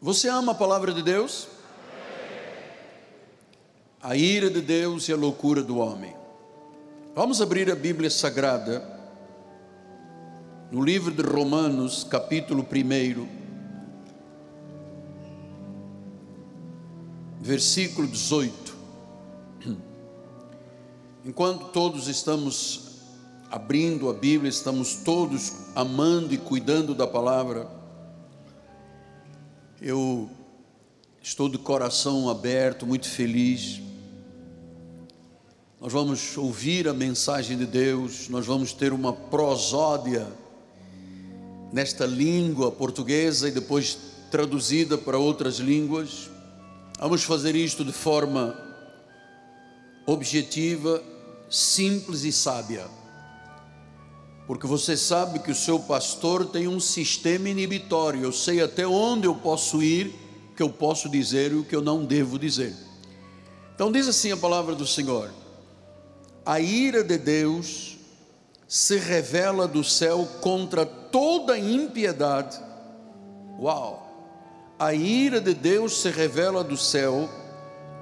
Você ama a palavra de Deus? A ira de Deus e a loucura do homem. Vamos abrir a Bíblia Sagrada no livro de Romanos, capítulo 1, versículo 18. Enquanto todos estamos abrindo a Bíblia, estamos todos amando e cuidando da palavra, eu estou de coração aberto, muito feliz. Nós vamos ouvir a mensagem de Deus, nós vamos ter uma prosódia nesta língua portuguesa e depois traduzida para outras línguas. Vamos fazer isto de forma objetiva, simples e sábia. Porque você sabe que o seu pastor tem um sistema inibitório. Eu sei até onde eu posso ir, que eu posso dizer e o que eu não devo dizer. Então diz assim a palavra do Senhor: A ira de Deus se revela do céu contra toda impiedade. Uau! A ira de Deus se revela do céu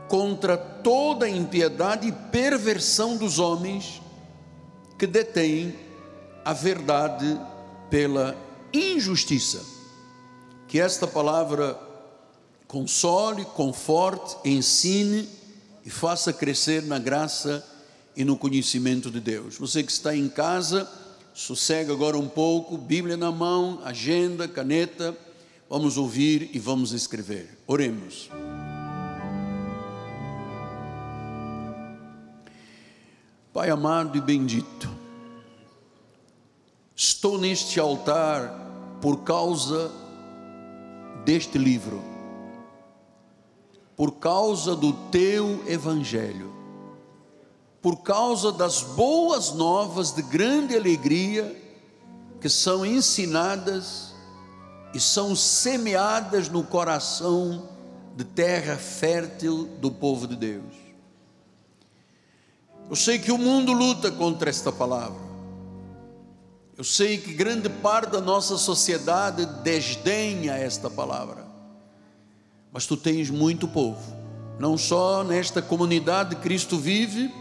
contra toda impiedade e perversão dos homens que detêm a verdade pela injustiça. Que esta palavra console, conforte, ensine e faça crescer na graça e no conhecimento de Deus. Você que está em casa, sossega agora um pouco, Bíblia na mão, agenda, caneta, vamos ouvir e vamos escrever. Oremos. Pai amado e bendito, Estou neste altar por causa deste livro, por causa do teu evangelho, por causa das boas novas de grande alegria que são ensinadas e são semeadas no coração de terra fértil do povo de Deus. Eu sei que o mundo luta contra esta palavra. Eu sei que grande parte da nossa sociedade desdenha esta palavra, mas tu tens muito povo, não só nesta comunidade Cristo vive,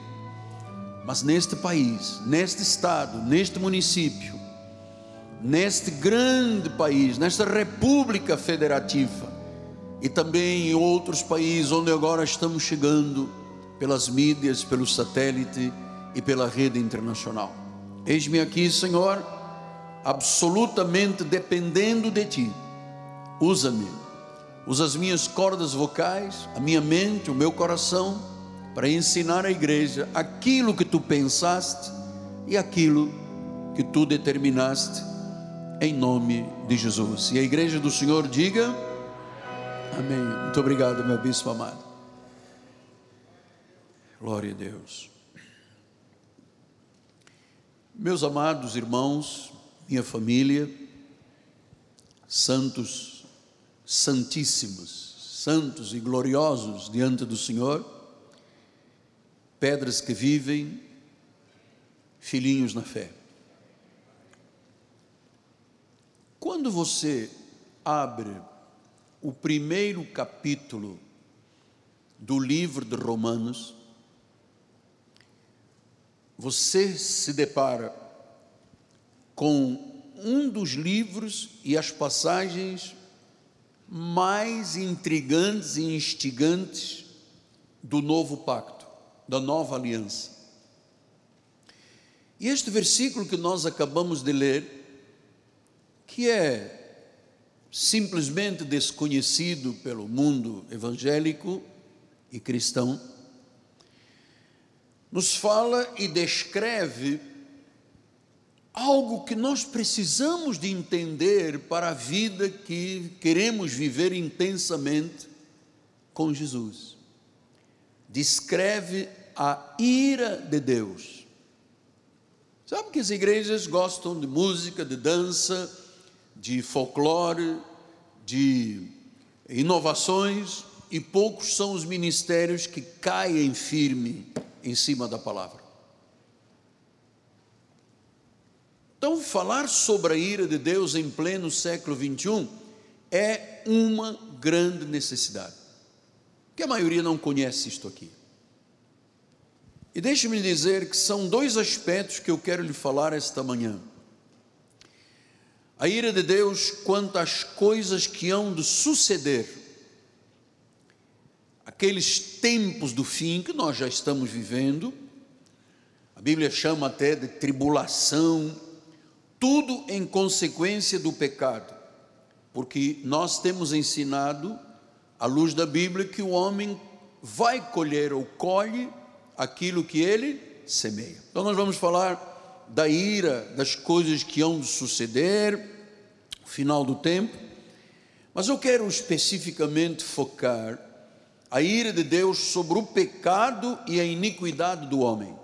mas neste país, neste estado, neste município, neste grande país, nesta república federativa e também em outros países onde agora estamos chegando pelas mídias, pelo satélite e pela rede internacional. Eis-me aqui, Senhor, absolutamente dependendo de Ti. Usa-me, usa as minhas cordas vocais, a minha mente, o meu coração, para ensinar à igreja aquilo que Tu pensaste e aquilo que Tu determinaste, em nome de Jesus. E a igreja do Senhor diga: Amém. Muito obrigado, meu bispo amado. Glória a Deus. Meus amados irmãos, minha família, santos, santíssimos, santos e gloriosos diante do Senhor, pedras que vivem, filhinhos na fé. Quando você abre o primeiro capítulo do livro de Romanos, você se depara com um dos livros e as passagens mais intrigantes e instigantes do novo pacto, da nova aliança. E este versículo que nós acabamos de ler, que é simplesmente desconhecido pelo mundo evangélico e cristão, nos fala e descreve algo que nós precisamos de entender para a vida que queremos viver intensamente com Jesus. Descreve a ira de Deus. Sabe que as igrejas gostam de música, de dança, de folclore, de inovações, e poucos são os ministérios que caem firme em cima da palavra. Então, falar sobre a ira de Deus em pleno século 21 é uma grande necessidade. Que a maioria não conhece isto aqui. E deixe-me dizer que são dois aspectos que eu quero lhe falar esta manhã. A ira de Deus quanto às coisas que hão de suceder, aqueles tempos do fim que nós já estamos vivendo, a Bíblia chama até de tribulação, tudo em consequência do pecado, porque nós temos ensinado, à luz da Bíblia, que o homem vai colher ou colhe aquilo que ele semeia. Então, nós vamos falar da ira, das coisas que hão de suceder, o final do tempo, mas eu quero especificamente focar a ira de Deus sobre o pecado e a iniquidade do homem.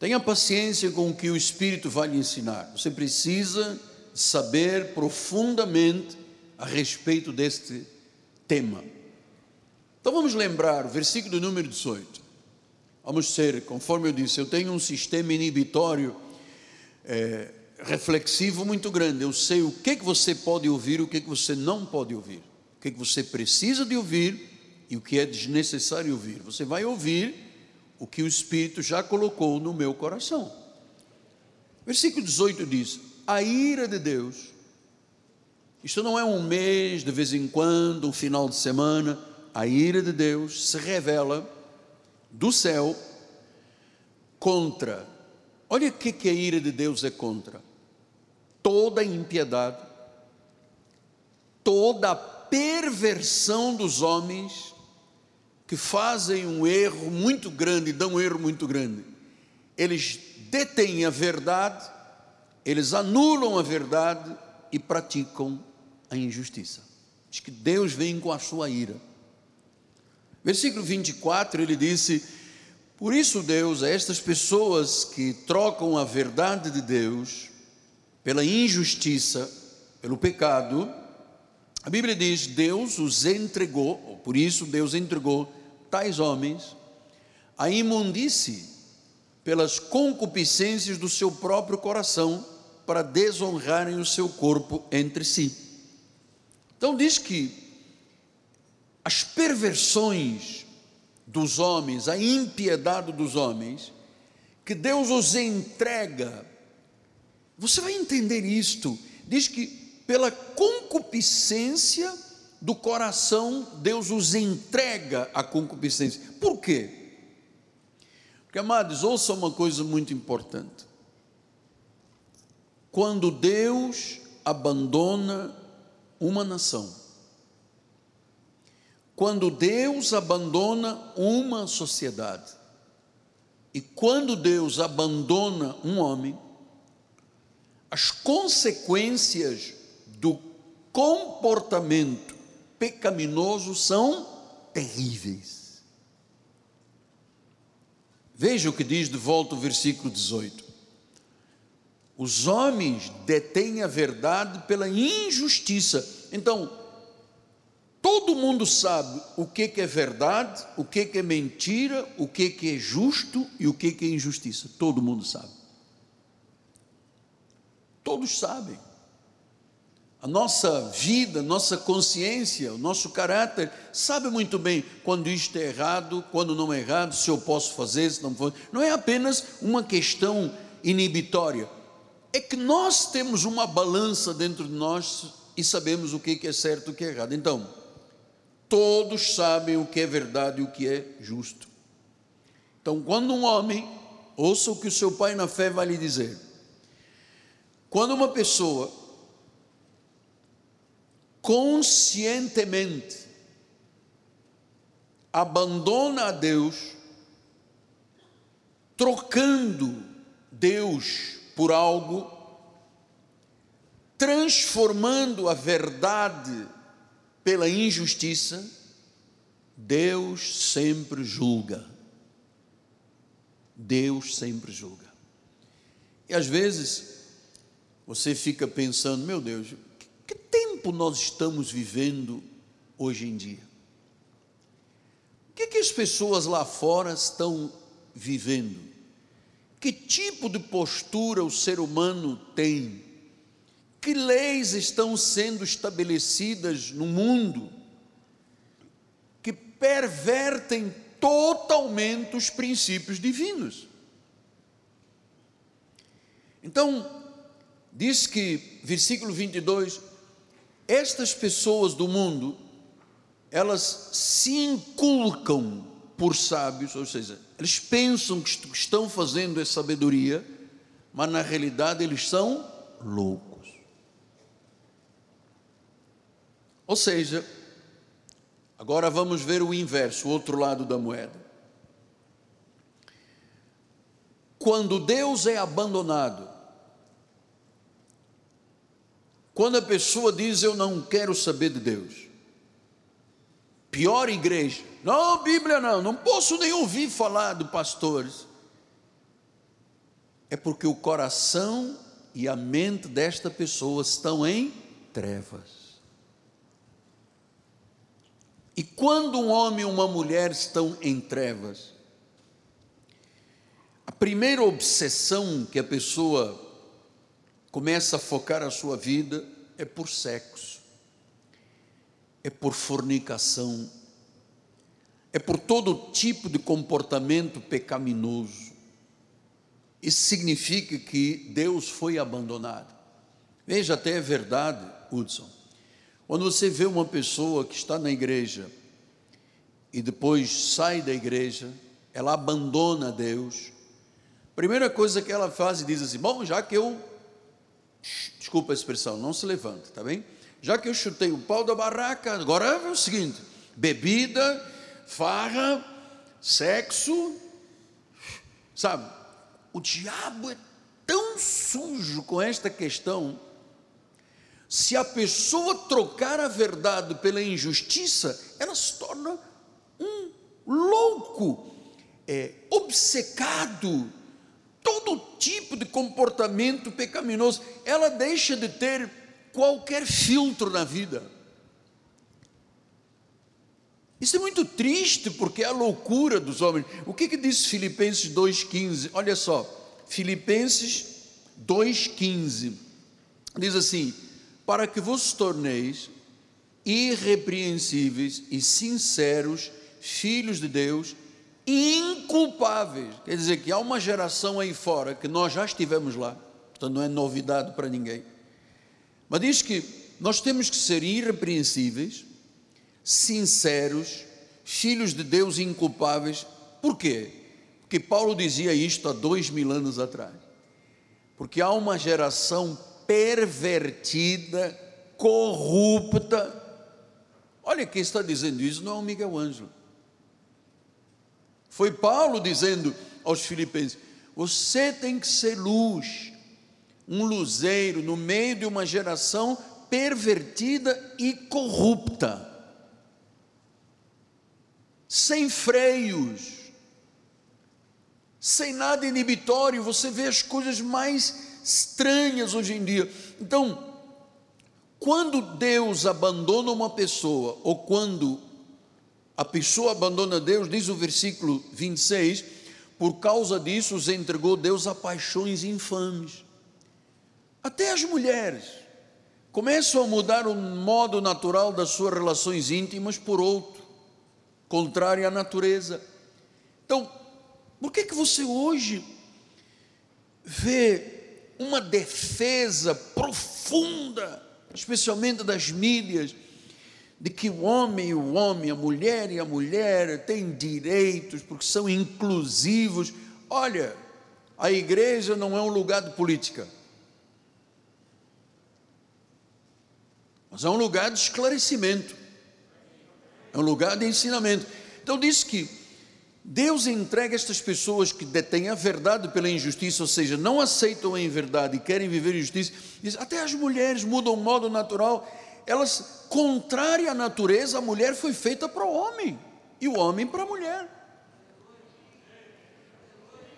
Tenha paciência com o que o Espírito vai lhe ensinar. Você precisa saber profundamente a respeito deste tema. Então vamos lembrar o versículo número 18. Vamos ser, conforme eu disse, eu tenho um sistema inibitório é, reflexivo muito grande. Eu sei o que, que você pode ouvir e o que, que você não pode ouvir. O que, você precisa de ouvir e o que é desnecessário ouvir. Você vai ouvir o que o Espírito já colocou no meu coração. Versículo 18 diz: A ira de Deus, isto não é um mês, de vez em quando, um final de semana, a ira de Deus se revela do céu contra. Olha o que, que a ira de Deus é contra: toda impiedade, toda perversão dos homens que fazem um erro muito grande, dão um erro muito grande. Eles detêm a verdade, eles anulam a verdade e praticam a injustiça. Diz que Deus vem com a sua ira. Versículo 24, ele disse: Por isso, Deus, a estas pessoas que trocam a verdade de Deus pela injustiça, pelo pecado, a Bíblia diz: Deus os entregou, por isso Deus entregou tais homens à imundície pelas concupiscências do seu próprio coração para desonrarem o seu corpo entre si. Então diz que as perversões dos homens, a impiedade dos homens, que Deus os entrega. Você vai entender isto. Diz que pela concupiscência do coração, Deus os entrega à concupiscência. Por quê? Porque, amados, ouça uma coisa muito importante. Quando Deus abandona uma nação, quando Deus abandona uma sociedade, e quando Deus abandona um homem, as consequências comportamento pecaminoso são terríveis. Veja o que diz de volta o versículo 18. Os homens detêm a verdade pela injustiça. Então, todo mundo sabe o que, é verdade, o que, é mentira, o que, é justo e o que é injustiça. Todo mundo sabe. Todos sabem a nossa vida, nossa consciência, o nosso caráter, sabe muito bem quando isto é errado, quando não é errado, se eu posso fazer, se não posso. Não é apenas uma questão inibitória, é que nós temos uma balança dentro de nós e sabemos o que é certo e o que é errado. Então, todos sabem o que é verdade e o que é justo. Então, quando um homem, ouça o que o seu pai na fé vai lhe dizer, quando uma pessoa conscientemente abandona a Deus, trocando Deus por algo, transformando a verdade pela injustiça, Deus sempre julga. Deus sempre julga. E às vezes você fica pensando, meu Deus, que tempo nós estamos vivendo hoje em dia? O que, que as pessoas lá fora estão vivendo? Que tipo de postura o ser humano tem? que leis estão sendo estabelecidas no mundo que pervertem totalmente os princípios divinos. Então, diz que, versículo 22, estas pessoas do mundo, elas se inculcam por sábios, ou seja, eles pensam que estão fazendo a sabedoria, mas na realidade eles são loucos. Ou seja, agora vamos ver o inverso, o outro lado da moeda. Quando Deus é abandonado, quando a pessoa diz eu não quero saber de Deus, pior igreja, não, Bíblia não, não posso nem ouvir falar de pastores. É porque o coração e a mente desta pessoa estão em trevas. E quando um homem e uma mulher estão em trevas, a primeira obsessão que a pessoa começa a focar a sua vida é por sexo, é por fornicação, é por todo tipo de comportamento pecaminoso. Isso significa que Deus foi abandonado. Veja, até é verdade, Hudson. Quando você vê uma pessoa que está na igreja e depois sai da igreja, ela abandona Deus. Primeira coisa que ela faz e diz assim: Bom, já que eu desculpa a expressão, não se levanta, tá bem? Já que eu chutei o pau da barraca, agora é o seguinte: bebida, farra, sexo, sabe? O diabo é tão sujo com esta questão. Se a pessoa trocar a verdade pela injustiça, ela se torna um louco, é, obcecado todo tipo de comportamento pecaminoso, ela deixa de ter qualquer filtro na vida. Isso é muito triste porque é a loucura dos homens. O que, que diz Filipenses 2,15? Olha só, Filipenses 2,15 diz assim: Para que vos torneis irrepreensíveis e sinceros, filhos de Deus, inculpáveis. Quer dizer que há uma geração aí fora que nós já estivemos lá, portanto não é novidade para ninguém. Mas diz que nós temos que ser irrepreensíveis, sinceros, filhos de Deus inculpáveis. Por quê? Porque Paulo dizia isto há dois mil anos atrás. Porque há uma geração pervertida, corrupta. Olha quem está dizendo isso, não é o Miguel Ângelo. Foi Paulo dizendo aos Filipenses: você tem que ser luz, um luzeiro no meio de uma geração pervertida e corrupta, sem freios, sem nada inibitório. Você vê as coisas mais estranhas hoje em dia. Então, quando Deus abandona uma pessoa, ou quando a pessoa abandona Deus, diz o versículo 26, por causa disso os entregou Deus a paixões infames. Até as mulheres começam a mudar o modo natural das suas relações íntimas por outro, contrário à natureza. Então, por que que você hoje vê uma defesa profunda, especialmente das mídias, de que o homem e o homem, a mulher e a mulher têm direitos, porque são inclusivos. Olha, a igreja não é um lugar de política, mas é um lugar de esclarecimento, é um lugar de ensinamento. Então, diz que Deus entrega estas pessoas que detêm a verdade pela injustiça, ou seja, não aceitam a verdade e querem viver injustiça. Diz, até as mulheres mudam o modo natural elas, contrária à natureza, a mulher foi feita para o homem e o homem para a mulher.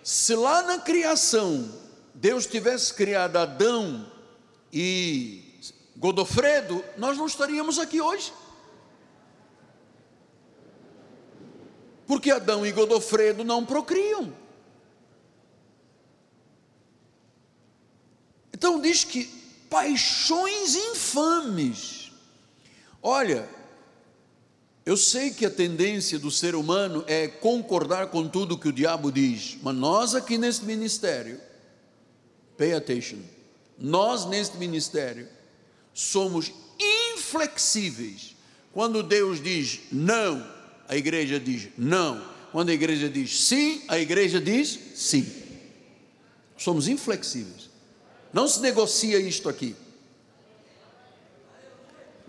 Se lá na criação Deus tivesse criado Adão e Godofredo, nós não estaríamos aqui hoje. Porque Adão e Godofredo não procriam. Então diz que paixões infames. Olha, eu sei que a tendência do ser humano é concordar com tudo que o diabo diz, mas nós aqui neste ministério, pay attention, nós neste ministério somos inflexíveis. Quando Deus diz não, a igreja diz não. Quando a igreja diz sim, a igreja diz sim. Somos inflexíveis. Não se negocia isto aqui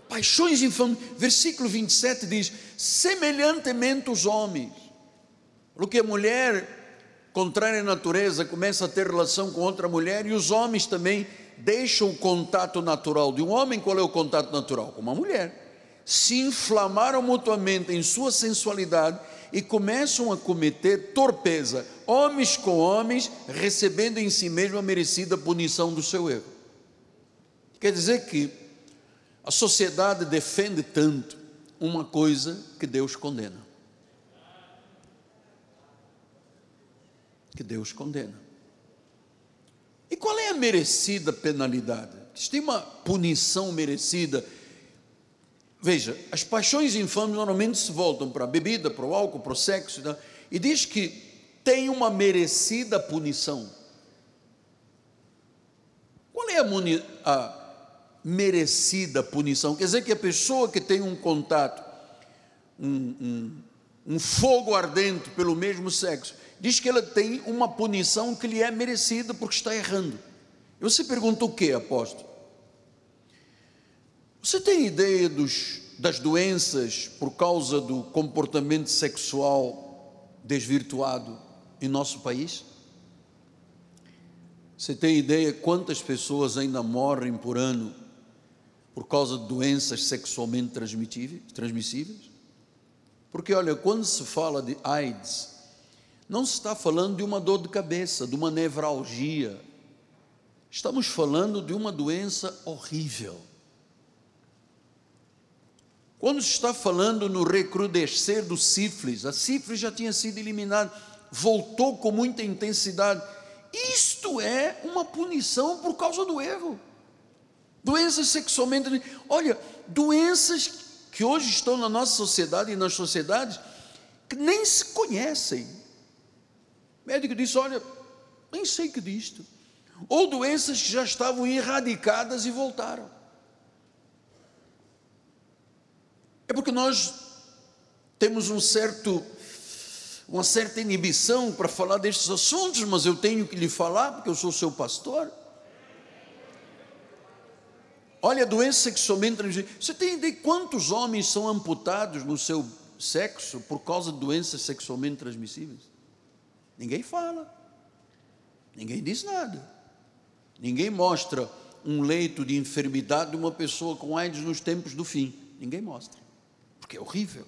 paixões infames. Versículo 27 diz: semelhantemente os homens. Porque a mulher, contrária à natureza, começa a ter relação com outra mulher e os homens também deixam o contato natural de um homem. Qual é o contato natural? Com uma mulher. Se inflamaram mutuamente em sua sensualidade e começam a cometer torpeza, homens com homens, recebendo em si mesmo a merecida punição do seu erro. Quer dizer que a sociedade defende tanto uma coisa que Deus condena. Que Deus condena. E qual é a merecida penalidade? Existe uma punição merecida. Veja, as paixões infames normalmente se voltam para a bebida, para o álcool, para o sexo, né? e diz que tem uma merecida punição. Qual é a, a merecida punição. Quer dizer que a pessoa que tem um contato, um, um, um fogo ardente pelo mesmo sexo, diz que ela tem uma punição que lhe é merecida porque está errando. E você pergunta o que, apóstolo? Você tem ideia dos, das doenças por causa do comportamento sexual desvirtuado em nosso país? Você tem ideia quantas pessoas ainda morrem por ano por causa de doenças sexualmente transmissíveis? Porque, olha, quando se fala de AIDS, não se está falando de uma dor de cabeça, de uma nevralgia. Estamos falando de uma doença horrível. Quando se está falando no recrudescer do sífilis, a sífilis já tinha sido eliminada, voltou com muita intensidade. Isto é uma punição por causa do erro doenças sexualmente. Olha, doenças que hoje estão na nossa sociedade e nas sociedades que nem se conhecem. O médico disse: Olha, nem sei que disto. Ou doenças que já estavam erradicadas e voltaram. É porque nós temos um certo, uma certa inibição para falar destes assuntos, mas eu tenho que lhe falar, porque eu sou seu pastor. Olha, a doença sexualmente transmissível. Você tem ideia de quantos homens são amputados no seu sexo por causa de doenças sexualmente transmissíveis? Ninguém fala. Ninguém diz nada. Ninguém mostra um leito de enfermidade de uma pessoa com AIDS nos tempos do fim. Ninguém mostra. Porque é horrível.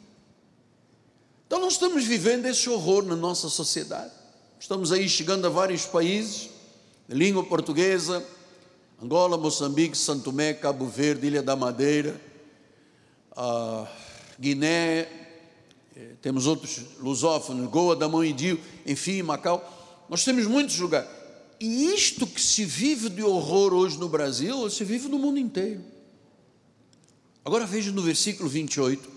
Então nós estamos vivendo esse horror na nossa sociedade. Estamos aí chegando a vários países, língua portuguesa, Angola, Moçambique, Santo Tomé, Cabo Verde, Ilha da Madeira, Guiné, eh, temos outros lusófonos, Goa, Damão e Dio, enfim, Macau. Nós temos muitos lugares. E isto que se vive de horror hoje no Brasil, se vive no mundo inteiro. Agora veja no versículo 28.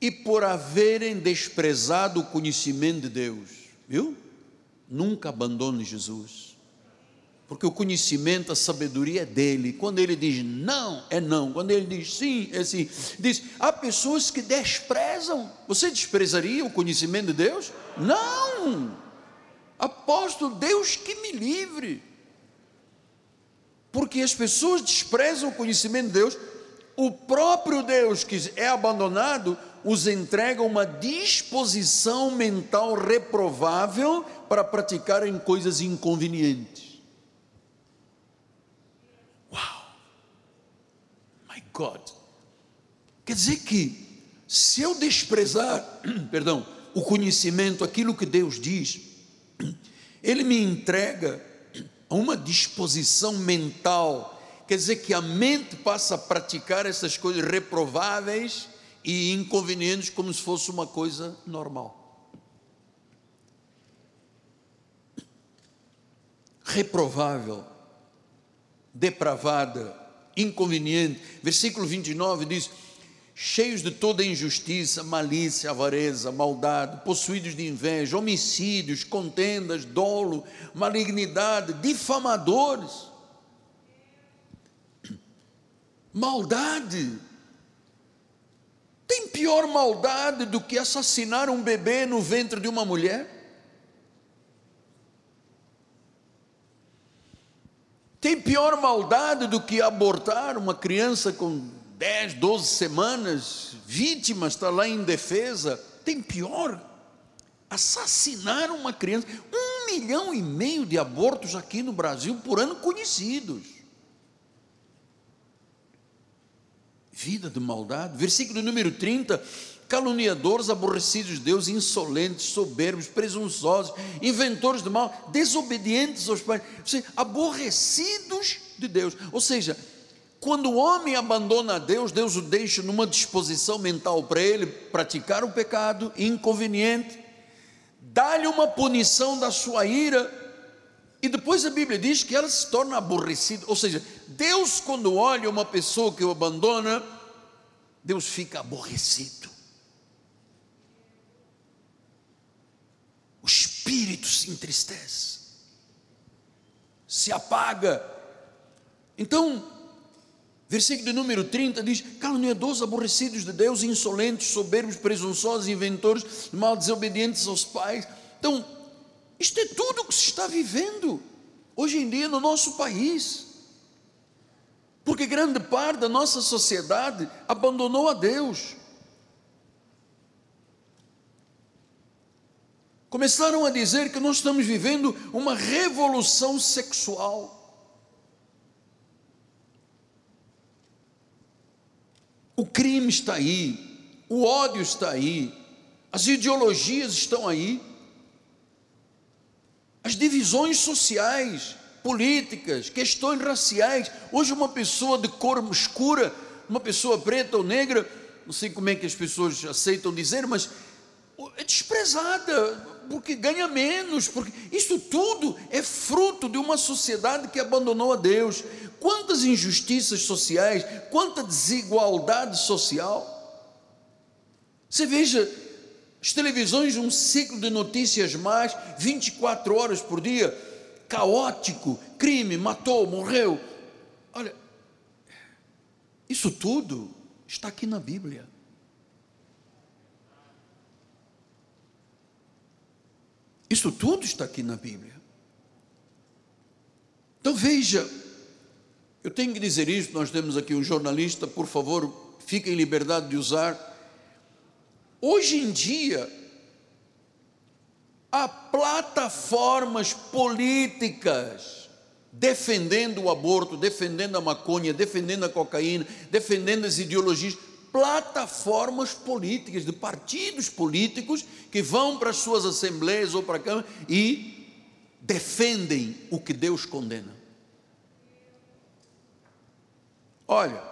E por haverem desprezado o conhecimento de Deus, viu? Nunca abandone Jesus porque o conhecimento, a sabedoria é dele. Quando ele diz não, é não. Quando ele diz sim, é sim. Diz: há pessoas que desprezam. Você desprezaria o conhecimento de Deus? Não. Apóstolo, Deus que me livre. Porque as pessoas desprezam o conhecimento de Deus, o próprio Deus que é abandonado os entrega uma disposição mental reprovável para praticarem coisas inconvenientes. God. Quer dizer que, se eu desprezar, perdão, o conhecimento, aquilo que Deus diz, Ele me entrega a uma disposição mental, quer dizer que a mente passa a praticar essas coisas reprováveis e inconvenientes como se fosse uma coisa normal. Reprovável depravada, inconveniente. Versículo 29 diz: cheios de toda injustiça, malícia, avareza, maldade, possuídos de inveja, homicídios, contendas, dolo, malignidade, difamadores. Maldade. Tem pior maldade do que assassinar um bebê no ventre de uma mulher? Tem pior maldade do que abortar uma criança com 10, 12 semanas, vítima está lá em defesa. Tem pior, assassinar uma criança. Um milhão e meio de abortos aqui no Brasil por ano conhecidos. Vida de maldade. Versículo número 30 caluniadores, aborrecidos de Deus, insolentes, soberbos, presunçosos, inventores de mal, desobedientes aos pais, aborrecidos de Deus. Ou seja, quando o homem abandona a Deus, Deus o deixa numa disposição mental para ele praticar o pecado inconveniente, dá-lhe uma punição da sua ira, e depois a Bíblia diz que ela se torna aborrecida. Ou seja, Deus, quando olha uma pessoa que o abandona, Deus fica aborrecido. O espírito se entristece, se apaga. Então, Versículo número 30 diz: caluniadores, aborrecidos de Deus, insolentes, soberbos, presunçosos, inventores, mal desobedientes aos pais. Então, isto é tudo o que se está vivendo hoje em dia no nosso país. Porque grande parte da nossa sociedade abandonou a Deus. Começaram a dizer que nós estamos vivendo uma revolução sexual. O crime está aí, o ódio está aí, as ideologias estão aí, as divisões sociais, políticas, questões raciais. Hoje, uma pessoa de cor escura, uma pessoa preta ou negra, não sei como é que as pessoas aceitam dizer, mas é desprezada porque ganha menos, porque isso tudo é fruto de uma sociedade que abandonou a Deus. Quantas injustiças sociais, quanta desigualdade social. Você veja, as televisões, um ciclo de notícias mais, 24 horas por dia, caótico, crime, matou, morreu. Olha, isso tudo está aqui na Bíblia. Isso tudo está aqui na Bíblia. Então veja, eu tenho que dizer isso, nós temos aqui um jornalista, por favor, fique em liberdade de usar. Hoje em dia, há plataformas políticas defendendo o aborto, defendendo a maconha, defendendo a cocaína, defendendo as ideologias plataformas políticas, de partidos políticos que vão para as suas assembleias ou para a Câmara e defendem o que Deus condena. Olha,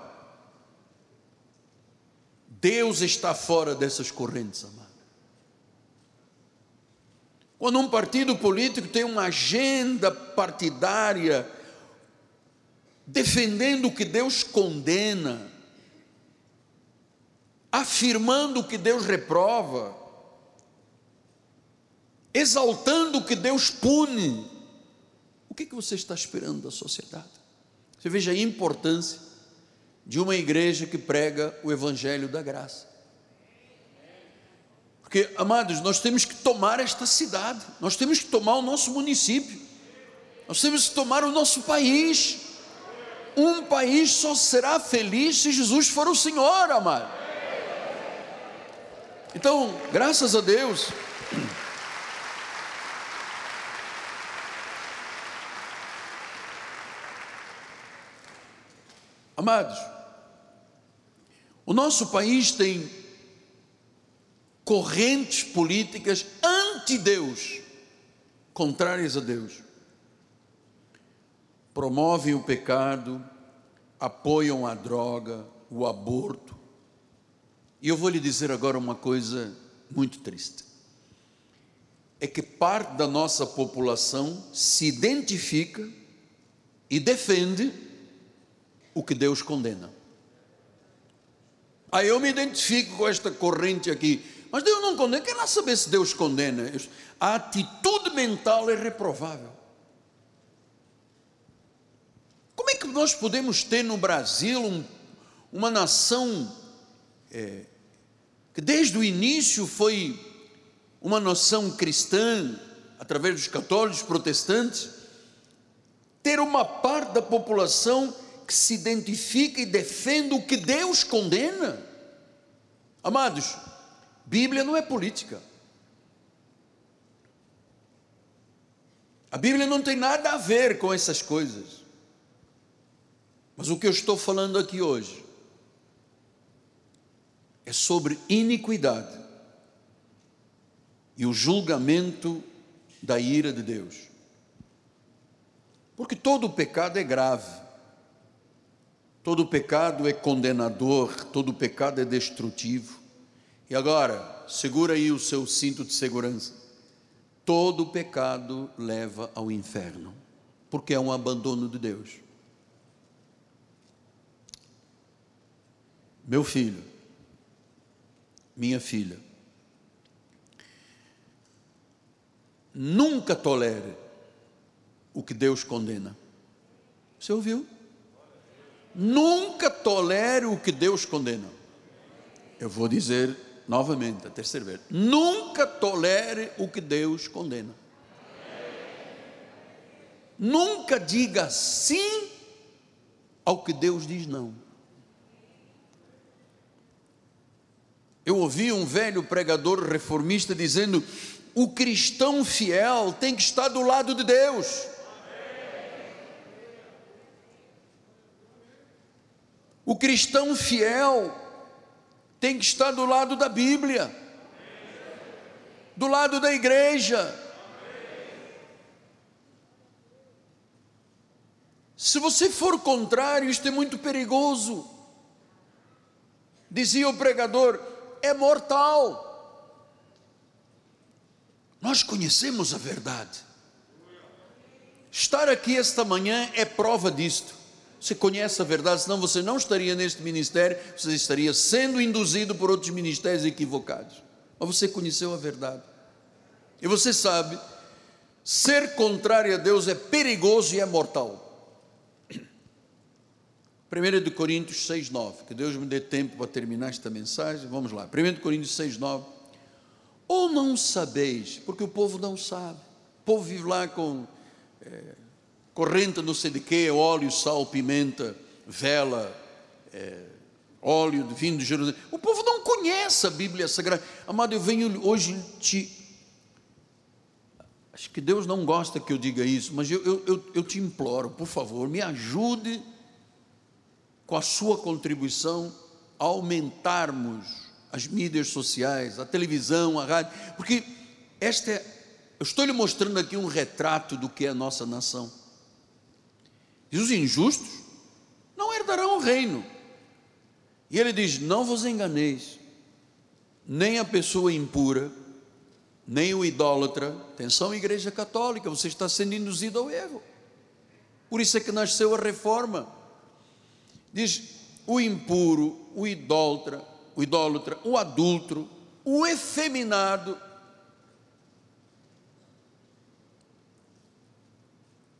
Deus está fora dessas correntes, amado. Quando um partido político tem uma agenda partidária defendendo o que Deus condena, afirmando o que Deus reprova, exaltando o que Deus pune. O que, que você está esperando da sociedade? Você veja a importância de uma igreja que prega o Evangelho da graça. Porque, amados, nós temos que tomar esta cidade, nós temos que tomar o nosso município, nós temos que tomar o nosso país. Um país só será feliz se Jesus for o Senhor, amado. Então, graças a Deus. Amados, o nosso país tem correntes políticas anti-Deus, contrárias a Deus. Promovem o pecado, apoiam a droga, o aborto, e eu vou lhe dizer agora uma coisa muito triste. É que parte da nossa população se identifica e defende o que Deus condena. Aí eu me identifico com esta corrente aqui. Mas Deus não condena. Quer lá saber se Deus condena? A atitude mental é reprovável. Como é que nós podemos ter no Brasil um, uma nação é, que desde o início foi uma nação cristã, através dos católicos, protestantes, ter uma parte da população que se identifica e defende o que Deus condena. Amados, Bíblia não é política. A Bíblia não tem nada a ver com essas coisas. Mas o que eu estou falando aqui hoje é sobre iniquidade e o julgamento da ira de Deus. Porque todo pecado é grave, todo pecado é condenador, todo pecado é destrutivo. E agora, segura aí o seu cinto de segurança. Todo pecado leva ao inferno, porque é um abandono de Deus. Meu filho, minha filha, nunca tolere o que Deus condena. Você ouviu? Nunca tolere o que Deus condena. Eu vou dizer novamente, a terceira vez. Nunca tolere o que Deus condena. Nunca diga sim ao que Deus diz não. Eu ouvi um velho pregador reformista dizendo: o cristão fiel tem que estar do lado de Deus. O cristão fiel tem que estar do lado da Bíblia, do lado da igreja. Se você for contrário, isto é muito perigoso. Dizia o pregador: é mortal. Nós conhecemos a verdade. Estar aqui esta manhã é prova disto. Você conhece a verdade, senão você não estaria neste ministério, você estaria sendo induzido por outros ministérios equivocados. Mas você conheceu a verdade. E você sabe, ser contrário a Deus é perigoso e é mortal. 1 Coríntios 6, 9. Que Deus me dê tempo para terminar esta mensagem. Vamos lá. 1 Coríntios 6, 9. Ou não sabeis, porque o povo não sabe. O povo vive lá com é, corrente não sei de quê, óleo, sal, pimenta, vela, é, óleo de vinho de Jerusalém. O povo não conhece a Bíblia Sagrada. Amado, eu venho hoje te. Acho que Deus não gosta que eu diga isso, mas eu, eu, eu, eu te imploro, por favor, me ajude com a sua contribuição, aumentarmos as mídias sociais, a televisão, a rádio, porque esta é, eu estou lhe mostrando aqui um retrato do que é a nossa nação. E os injustos não herdarão o reino. E ele diz: Não vos enganeis, nem a pessoa impura, nem o idólatra. Atenção, Igreja Católica, você está sendo induzido ao erro. Por isso é que nasceu a reforma diz o impuro, o idólatra, o idólatra, o adulto, o efeminado,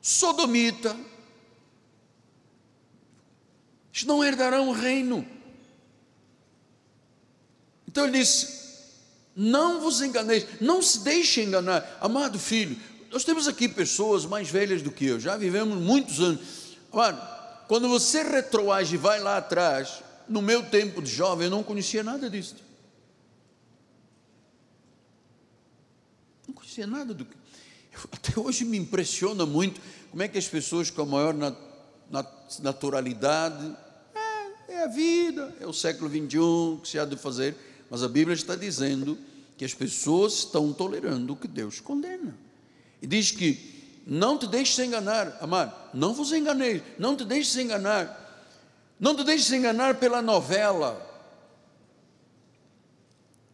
sodomita, eles não herdarão o reino. Então ele disse: Não vos enganeis, não se deixe enganar, amado filho. Nós temos aqui pessoas mais velhas do que eu, já vivemos muitos anos. Amado, quando você retroage e vai lá atrás, no meu tempo de jovem, eu não conhecia nada disso. Não conhecia nada do que. Até hoje me impressiona muito como é que as pessoas com a maior nat naturalidade. É, é a vida, é o século 21 que se há de fazer. Mas a Bíblia está dizendo que as pessoas estão tolerando o que Deus condena. E diz que não te deixes enganar, amado, não vos enganeis, não te deixes enganar, não te deixes enganar pela novela,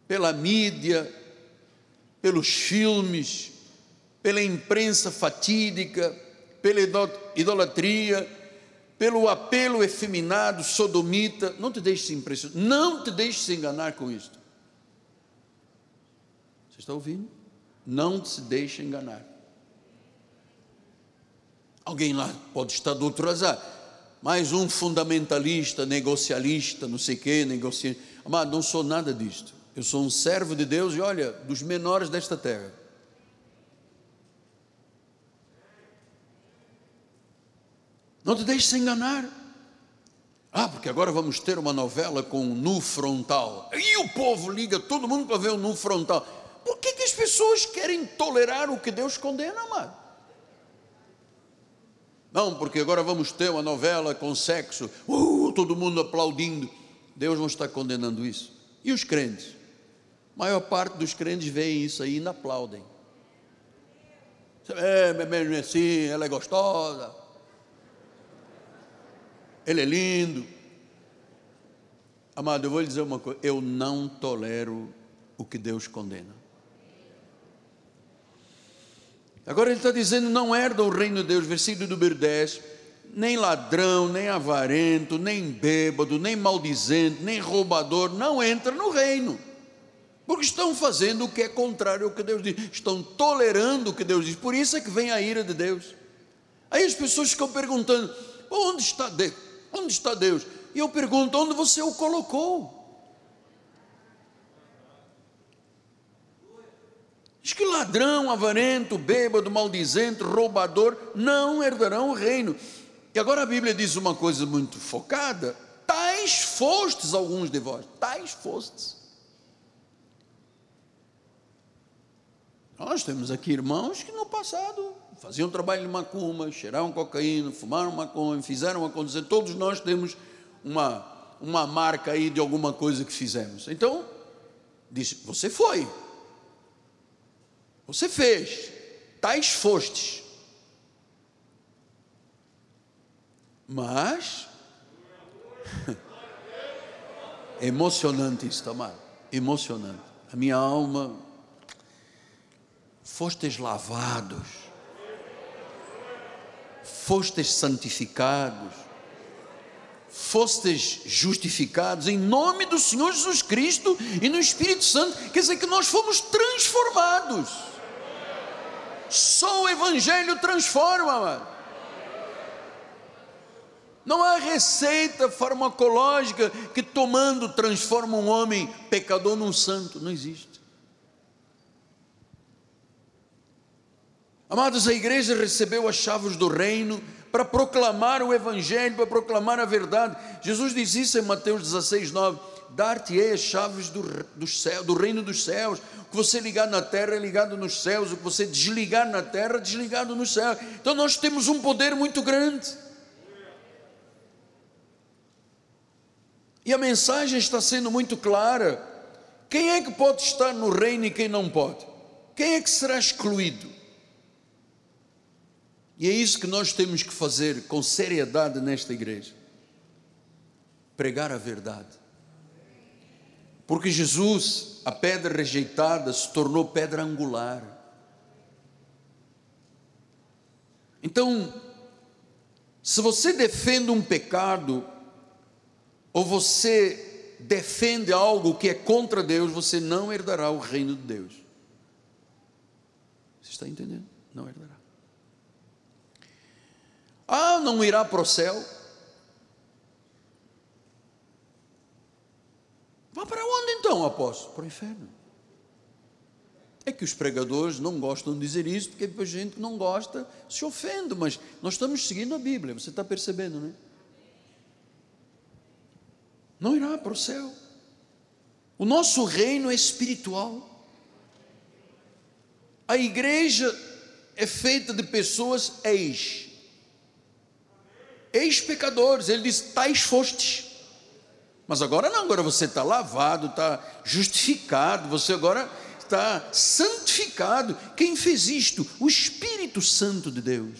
pela mídia, pelos filmes, pela imprensa fatídica, pela idolatria, pelo apelo efeminado, sodomita. Não te deixes impressionar, não te deixes enganar com isto. Você está ouvindo? Não se deixe enganar. Alguém lá pode estar do outro azar. Mais um fundamentalista, negocialista, não sei o quê, negociante. Amado, não sou nada disto. Eu sou um servo de Deus e olha, dos menores desta terra. Não te deixes enganar. Ah, porque agora vamos ter uma novela com nu frontal. E o povo liga todo mundo para ver o nu frontal. Por que, que as pessoas querem tolerar o que Deus condena, amado? Não, porque agora vamos ter uma novela com sexo, uh, todo mundo aplaudindo. Deus não está condenando isso. E os crentes? A maior parte dos crentes veem isso aí e ainda aplaudem. É, mesmo assim, ela é gostosa, ele é lindo. Amado, eu vou lhe dizer uma coisa: eu não tolero o que Deus condena. Agora ele está dizendo: não herda o reino de Deus, versículo número 10. Nem ladrão, nem avarento, nem bêbado, nem maldizente, nem roubador, não entra no reino. Porque estão fazendo o que é contrário ao que Deus diz, estão tolerando o que Deus diz, por isso é que vem a ira de Deus. Aí as pessoas ficam perguntando: onde está Deus? Onde está Deus? E eu pergunto: onde você o colocou? Diz que ladrão, avarento, bêbado, maldizente, roubador não herdarão o reino. E agora a Bíblia diz uma coisa muito focada: tais fostes alguns de vós, tais fostes. Nós temos aqui irmãos que no passado faziam trabalho de macumba, cheiravam cocaína, fumaram maconha, fizeram acontecer. Todos nós temos uma, uma marca aí de alguma coisa que fizemos. Então, disse: Você foi, você fez, tais fostes. Mas, emocionante isso, amado, emocionante. A minha alma, fostes lavados, fostes santificados, fostes justificados em nome do Senhor Jesus Cristo e no Espírito Santo, quer dizer que nós fomos transformados. Só o Evangelho transforma, mano. Não há receita farmacológica que tomando transforma um homem pecador num santo. Não existe. Amados, a igreja recebeu as chaves do reino para proclamar o Evangelho, para proclamar a verdade. Jesus diz isso em Mateus 16, 9: Dar-te-ei as chaves do, do, céu, do reino dos céus que você ligar na terra é ligado nos céus, o que você desligar na terra é desligado nos céus. Então nós temos um poder muito grande. E a mensagem está sendo muito clara. Quem é que pode estar no reino e quem não pode? Quem é que será excluído? E é isso que nós temos que fazer com seriedade nesta igreja. Pregar a verdade. Porque Jesus, a pedra rejeitada, se tornou pedra angular. Então, se você defende um pecado, ou você defende algo que é contra Deus, você não herdará o reino de Deus. Você está entendendo? Não herdará. Ah, não irá para o céu? Vá para onde então, apóstolo? Para o inferno. É que os pregadores não gostam de dizer isso, porque a gente que não gosta se ofende, mas nós estamos seguindo a Bíblia, você está percebendo, não é? Não irá para o céu. O nosso reino é espiritual. A igreja é feita de pessoas ex, ex-pecadores. Ele diz: tais fostes. Mas agora não, agora você está lavado, está justificado, você agora está santificado. Quem fez isto? O Espírito Santo de Deus.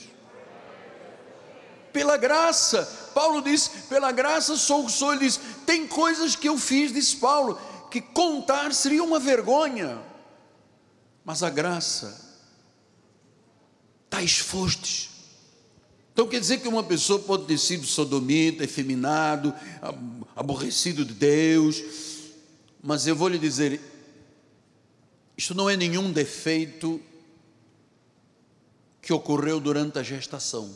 Pela graça, Paulo diz: pela graça sou o que sou. Ele diz: tem coisas que eu fiz, disse Paulo, que contar seria uma vergonha. Mas a graça, tais fostes, Então quer dizer que uma pessoa pode ter sido sodomita, efeminado, aborrecido de Deus, mas eu vou lhe dizer, isto não é nenhum defeito que ocorreu durante a gestação.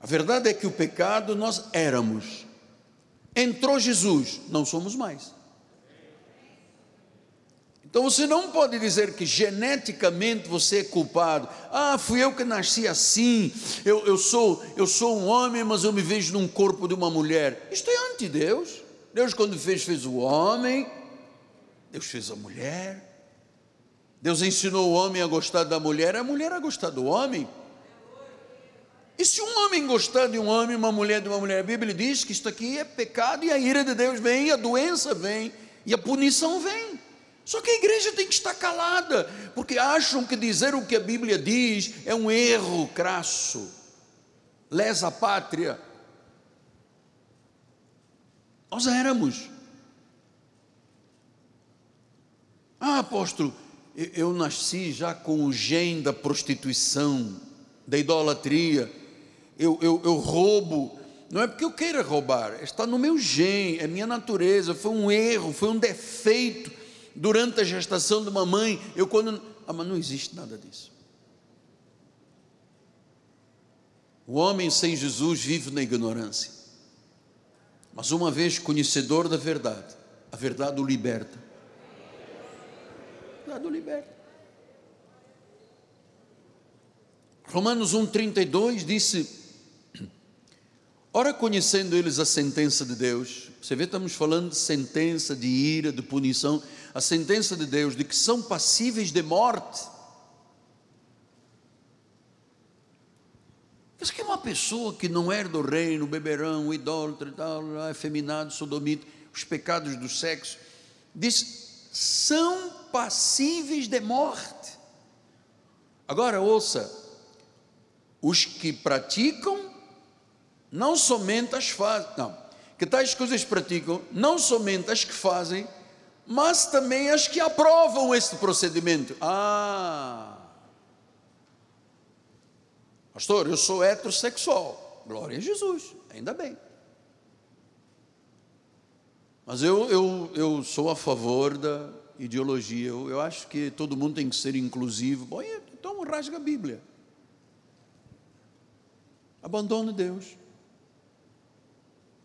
A verdade é que o pecado nós éramos. Entrou Jesus, não somos mais. Então você não pode dizer que geneticamente você é culpado. Ah, fui eu que nasci assim. Eu, eu, sou, eu sou um homem, mas eu me vejo num corpo de uma mulher. Isto é anti-Deus. Deus, quando fez, fez o homem. Deus fez a mulher. Deus ensinou o homem a gostar da mulher, a mulher a gostar do homem. E se um homem gostar de um homem, uma mulher de uma mulher, a Bíblia diz que isto aqui é pecado e a ira de Deus vem, a doença vem, e a punição vem. Só que a igreja tem que estar calada, porque acham que dizer o que a Bíblia diz é um erro crasso, lesa pátria. Nós éramos. Ah, apóstolo, eu nasci já com o gene da prostituição, da idolatria. Eu, eu, eu roubo, não é porque eu queira roubar, está no meu gene, é minha natureza. Foi um erro, foi um defeito durante a gestação de uma mãe, eu quando. Ah, mas não existe nada disso. O homem sem Jesus vive na ignorância. Mas uma vez conhecedor da verdade, a verdade o liberta. A verdade o liberta. Romanos 1,32 disse: Ora, conhecendo eles a sentença de Deus, você vê, estamos falando de sentença, de ira, de punição, a sentença de Deus de que são passíveis de morte. Isso que é uma pessoa que não herda o reino, beberão, idólatra, tal, efeminado, sodomita, os pecados do sexo, diz, são passíveis de morte. Agora ouça, os que praticam não somente as fazem, não, que tais coisas praticam, não somente as que fazem, mas também as que aprovam este procedimento. Ah, pastor, eu sou heterossexual, glória a Jesus, ainda bem. Mas eu, eu, eu sou a favor da ideologia, eu, eu acho que todo mundo tem que ser inclusivo. Bom, então rasga a Bíblia. Abandone Deus.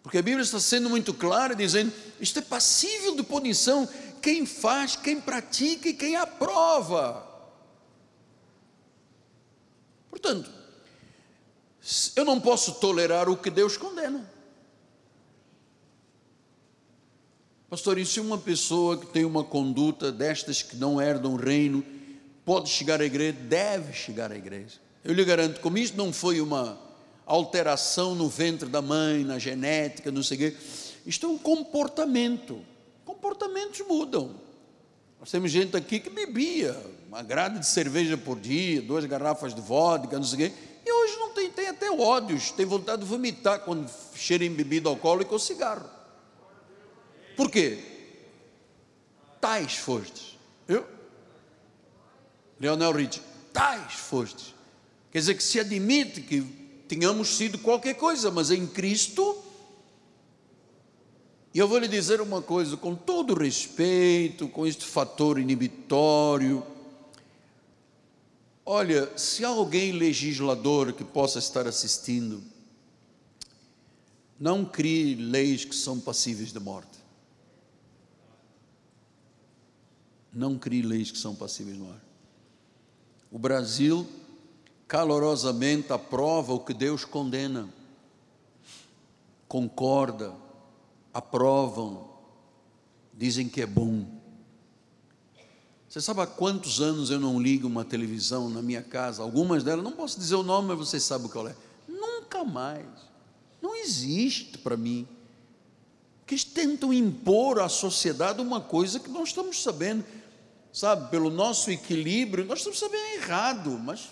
Porque a Bíblia está sendo muito clara, dizendo: isto é passível de punição. Quem faz, quem pratica e quem aprova. Portanto, eu não posso tolerar o que Deus condena. Pastor, e se uma pessoa que tem uma conduta destas que não herdam o reino, pode chegar à igreja? Deve chegar à igreja. Eu lhe garanto, como isto não foi uma alteração no ventre da mãe, na genética, não sei o quê. Isto é um comportamento. Comportamentos mudam. Nós temos gente aqui que bebia uma grade de cerveja por dia, duas garrafas de vodka, não sei o quê. E hoje não tem, tem até ódios, tem vontade de vomitar quando cheira em bebida alcoólica ou cigarro. Por quê? Tais fostes. Viu? Leonel Rich, tais fostes. Quer dizer que se admite que tínhamos sido qualquer coisa, mas em Cristo. E eu vou lhe dizer uma coisa, com todo respeito, com este fator inibitório. Olha, se há alguém legislador que possa estar assistindo, não crie leis que são passíveis de morte. Não crie leis que são passíveis de morte. O Brasil calorosamente aprova o que Deus condena, concorda, aprovam, dizem que é bom. Você sabe há quantos anos eu não ligo uma televisão na minha casa? Algumas delas, não posso dizer o nome, mas você sabe o que é. Nunca mais. Não existe para mim. Que eles tentam impor à sociedade uma coisa que nós estamos sabendo, sabe, pelo nosso equilíbrio, nós estamos sabendo errado, mas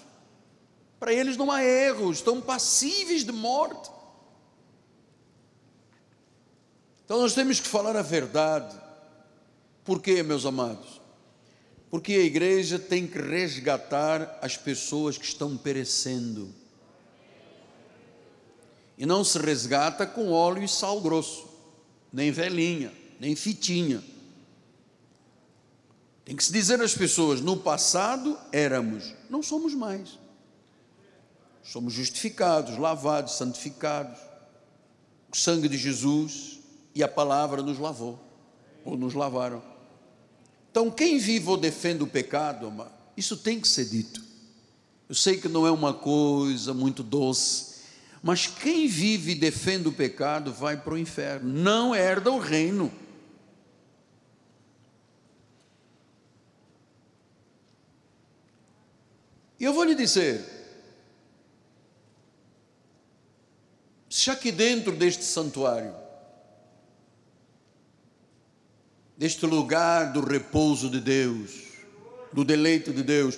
para eles não há erro, estão passíveis de morte. Então nós temos que falar a verdade. Por quê, meus amados? Porque a igreja tem que resgatar as pessoas que estão perecendo. E não se resgata com óleo e sal grosso, nem velhinha, nem fitinha. Tem que se dizer às pessoas: no passado éramos, não somos mais. Somos justificados, lavados, santificados. O sangue de Jesus e a palavra nos lavou, ou nos lavaram. Então, quem vive ou defende o pecado, isso tem que ser dito. Eu sei que não é uma coisa muito doce, mas quem vive e defende o pecado vai para o inferno, não herda o reino. E eu vou lhe dizer, se aqui dentro deste santuário, deste lugar do repouso de Deus, do deleito de Deus,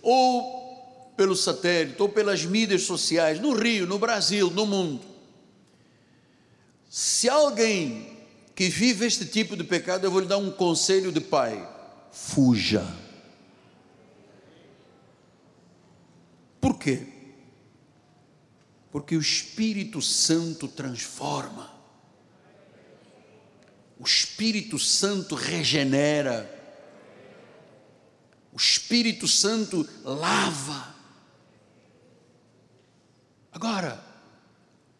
ou pelo satélite, ou pelas mídias sociais, no Rio, no Brasil, no mundo. Se alguém que vive este tipo de pecado, eu vou lhe dar um conselho de pai: fuja. Por quê? Porque o Espírito Santo transforma o Espírito Santo regenera, o Espírito Santo lava. Agora,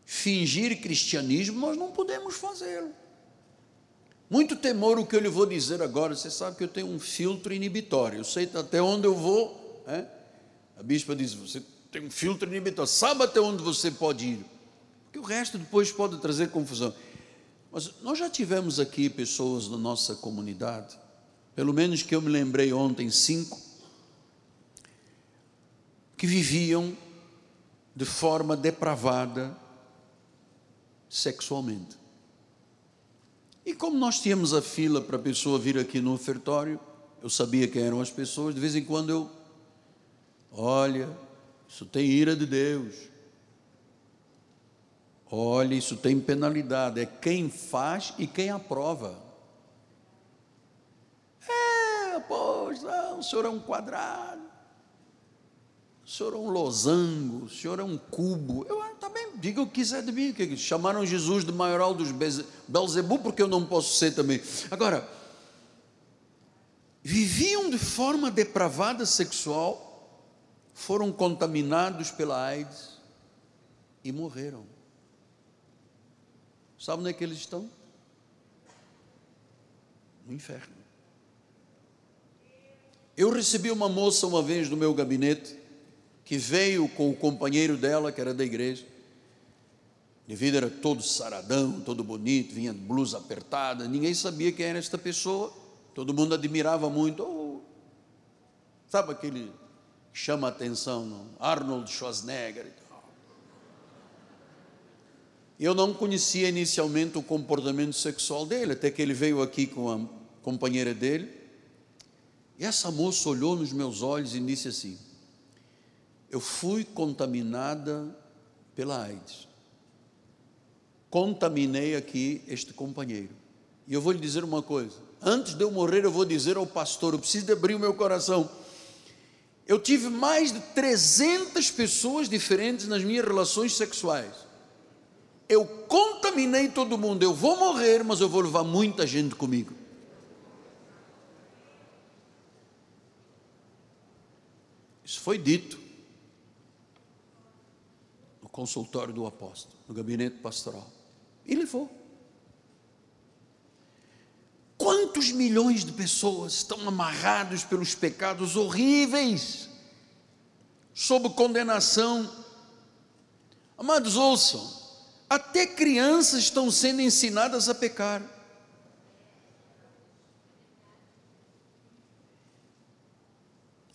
fingir cristianismo nós não podemos fazê-lo. Muito temor o que eu lhe vou dizer agora, você sabe que eu tenho um filtro inibitório, eu sei até onde eu vou. Né? A bispa diz: você tem um filtro inibitório, sabe até onde você pode ir, porque o resto depois pode trazer confusão. Mas nós já tivemos aqui pessoas na nossa comunidade, pelo menos que eu me lembrei ontem, cinco, que viviam de forma depravada sexualmente. E como nós tínhamos a fila para a pessoa vir aqui no ofertório, eu sabia quem eram as pessoas, de vez em quando eu, olha, isso tem ira de Deus. Olha, isso tem penalidade, é quem faz e quem aprova. É, pois, não, o senhor é um quadrado, o senhor é um losango, o senhor é um cubo. Eu também tá diga o que quiser de mim, que chamaram Jesus de maioral dos Belzebu, porque eu não posso ser também. Agora, viviam de forma depravada sexual, foram contaminados pela AIDS e morreram. Sabe onde é que eles estão? No inferno. Eu recebi uma moça uma vez no meu gabinete, que veio com o companheiro dela, que era da igreja. De vida era todo saradão, todo bonito, vinha de blusa apertada, ninguém sabia quem era esta pessoa, todo mundo admirava muito. Oh, sabe aquele que chama atenção, não? Arnold Schwarzenegger. Eu não conhecia inicialmente o comportamento sexual dele, até que ele veio aqui com a companheira dele. E essa moça olhou nos meus olhos e disse assim: Eu fui contaminada pela AIDS. Contaminei aqui este companheiro. E eu vou lhe dizer uma coisa: antes de eu morrer, eu vou dizer ao pastor, eu preciso abrir o meu coração. Eu tive mais de 300 pessoas diferentes nas minhas relações sexuais eu contaminei todo mundo, eu vou morrer, mas eu vou levar muita gente comigo. Isso foi dito no consultório do apóstolo, no gabinete pastoral. E levou. Quantos milhões de pessoas estão amarrados pelos pecados horríveis, sob condenação? Amados, ouçam, até crianças estão sendo ensinadas a pecar.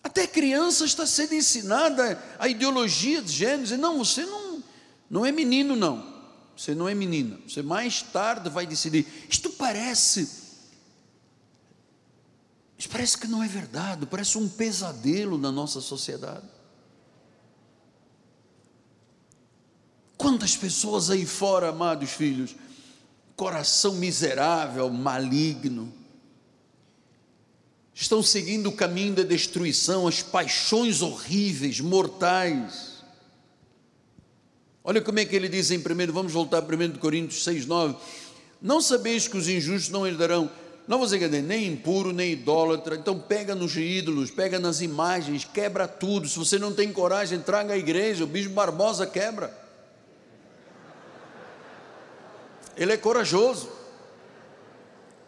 Até criança está sendo ensinada a ideologia de gênero. Não, você não, não é menino, não. Você não é menina. Você mais tarde vai decidir. Isto parece. Isto parece que não é verdade. Parece um pesadelo na nossa sociedade. Quantas pessoas aí fora, amados filhos, coração miserável, maligno, estão seguindo o caminho da destruição, as paixões horríveis, mortais. Olha como é que ele diz em primeiro, vamos voltar a 1 Coríntios 6, 9. Não sabeis que os injustos não herdarão, não vos enganei, nem impuro, nem idólatra. Então pega nos ídolos, pega nas imagens, quebra tudo. Se você não tem coragem, traga a igreja. O bispo Barbosa quebra. Ele é corajoso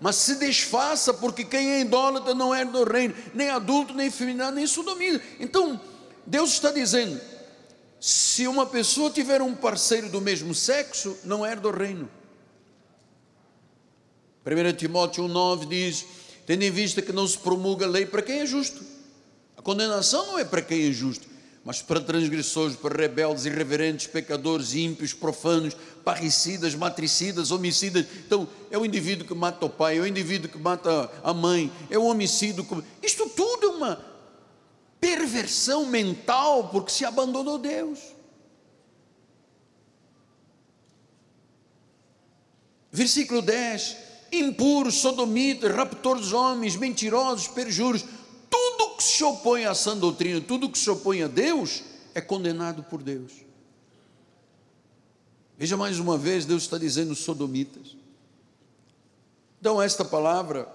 mas se desfaça, porque quem é idólatra não é do reino, nem adulto, nem feminino, nem sodomita. Então, Deus está dizendo: se uma pessoa tiver um parceiro do mesmo sexo, não é do reino. 1 Timóteo 1,9 diz: tendo em vista que não se promulga lei para quem é justo. A condenação não é para quem é justo, mas para transgressores, para rebeldes, irreverentes, pecadores, ímpios, profanos, parricidas, matricidas, homicidas. Então, é o indivíduo que mata o pai, é o indivíduo que mata a mãe, é o homicídio. Isto tudo é uma perversão mental porque se abandonou Deus. Versículo 10: impuros, sodomitas, raptores de homens, mentirosos, perjuros, tudo que se opõe à sã doutrina, tudo que se opõe a Deus, é condenado por Deus. Veja mais uma vez, Deus está dizendo sodomitas. Então, esta palavra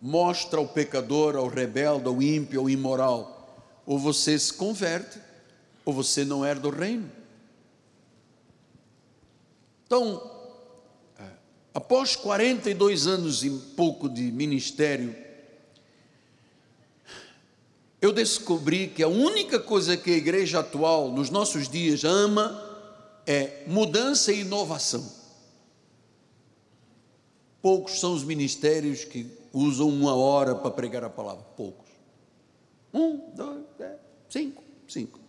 mostra ao pecador, ao rebelde, ao ímpio, ao imoral: ou você se converte, ou você não é do reino. Então, após 42 anos e pouco de ministério, eu descobri que a única coisa que a igreja atual, nos nossos dias, ama é mudança e inovação. Poucos são os ministérios que usam uma hora para pregar a palavra. Poucos. Um, dois, dez, cinco, cinco.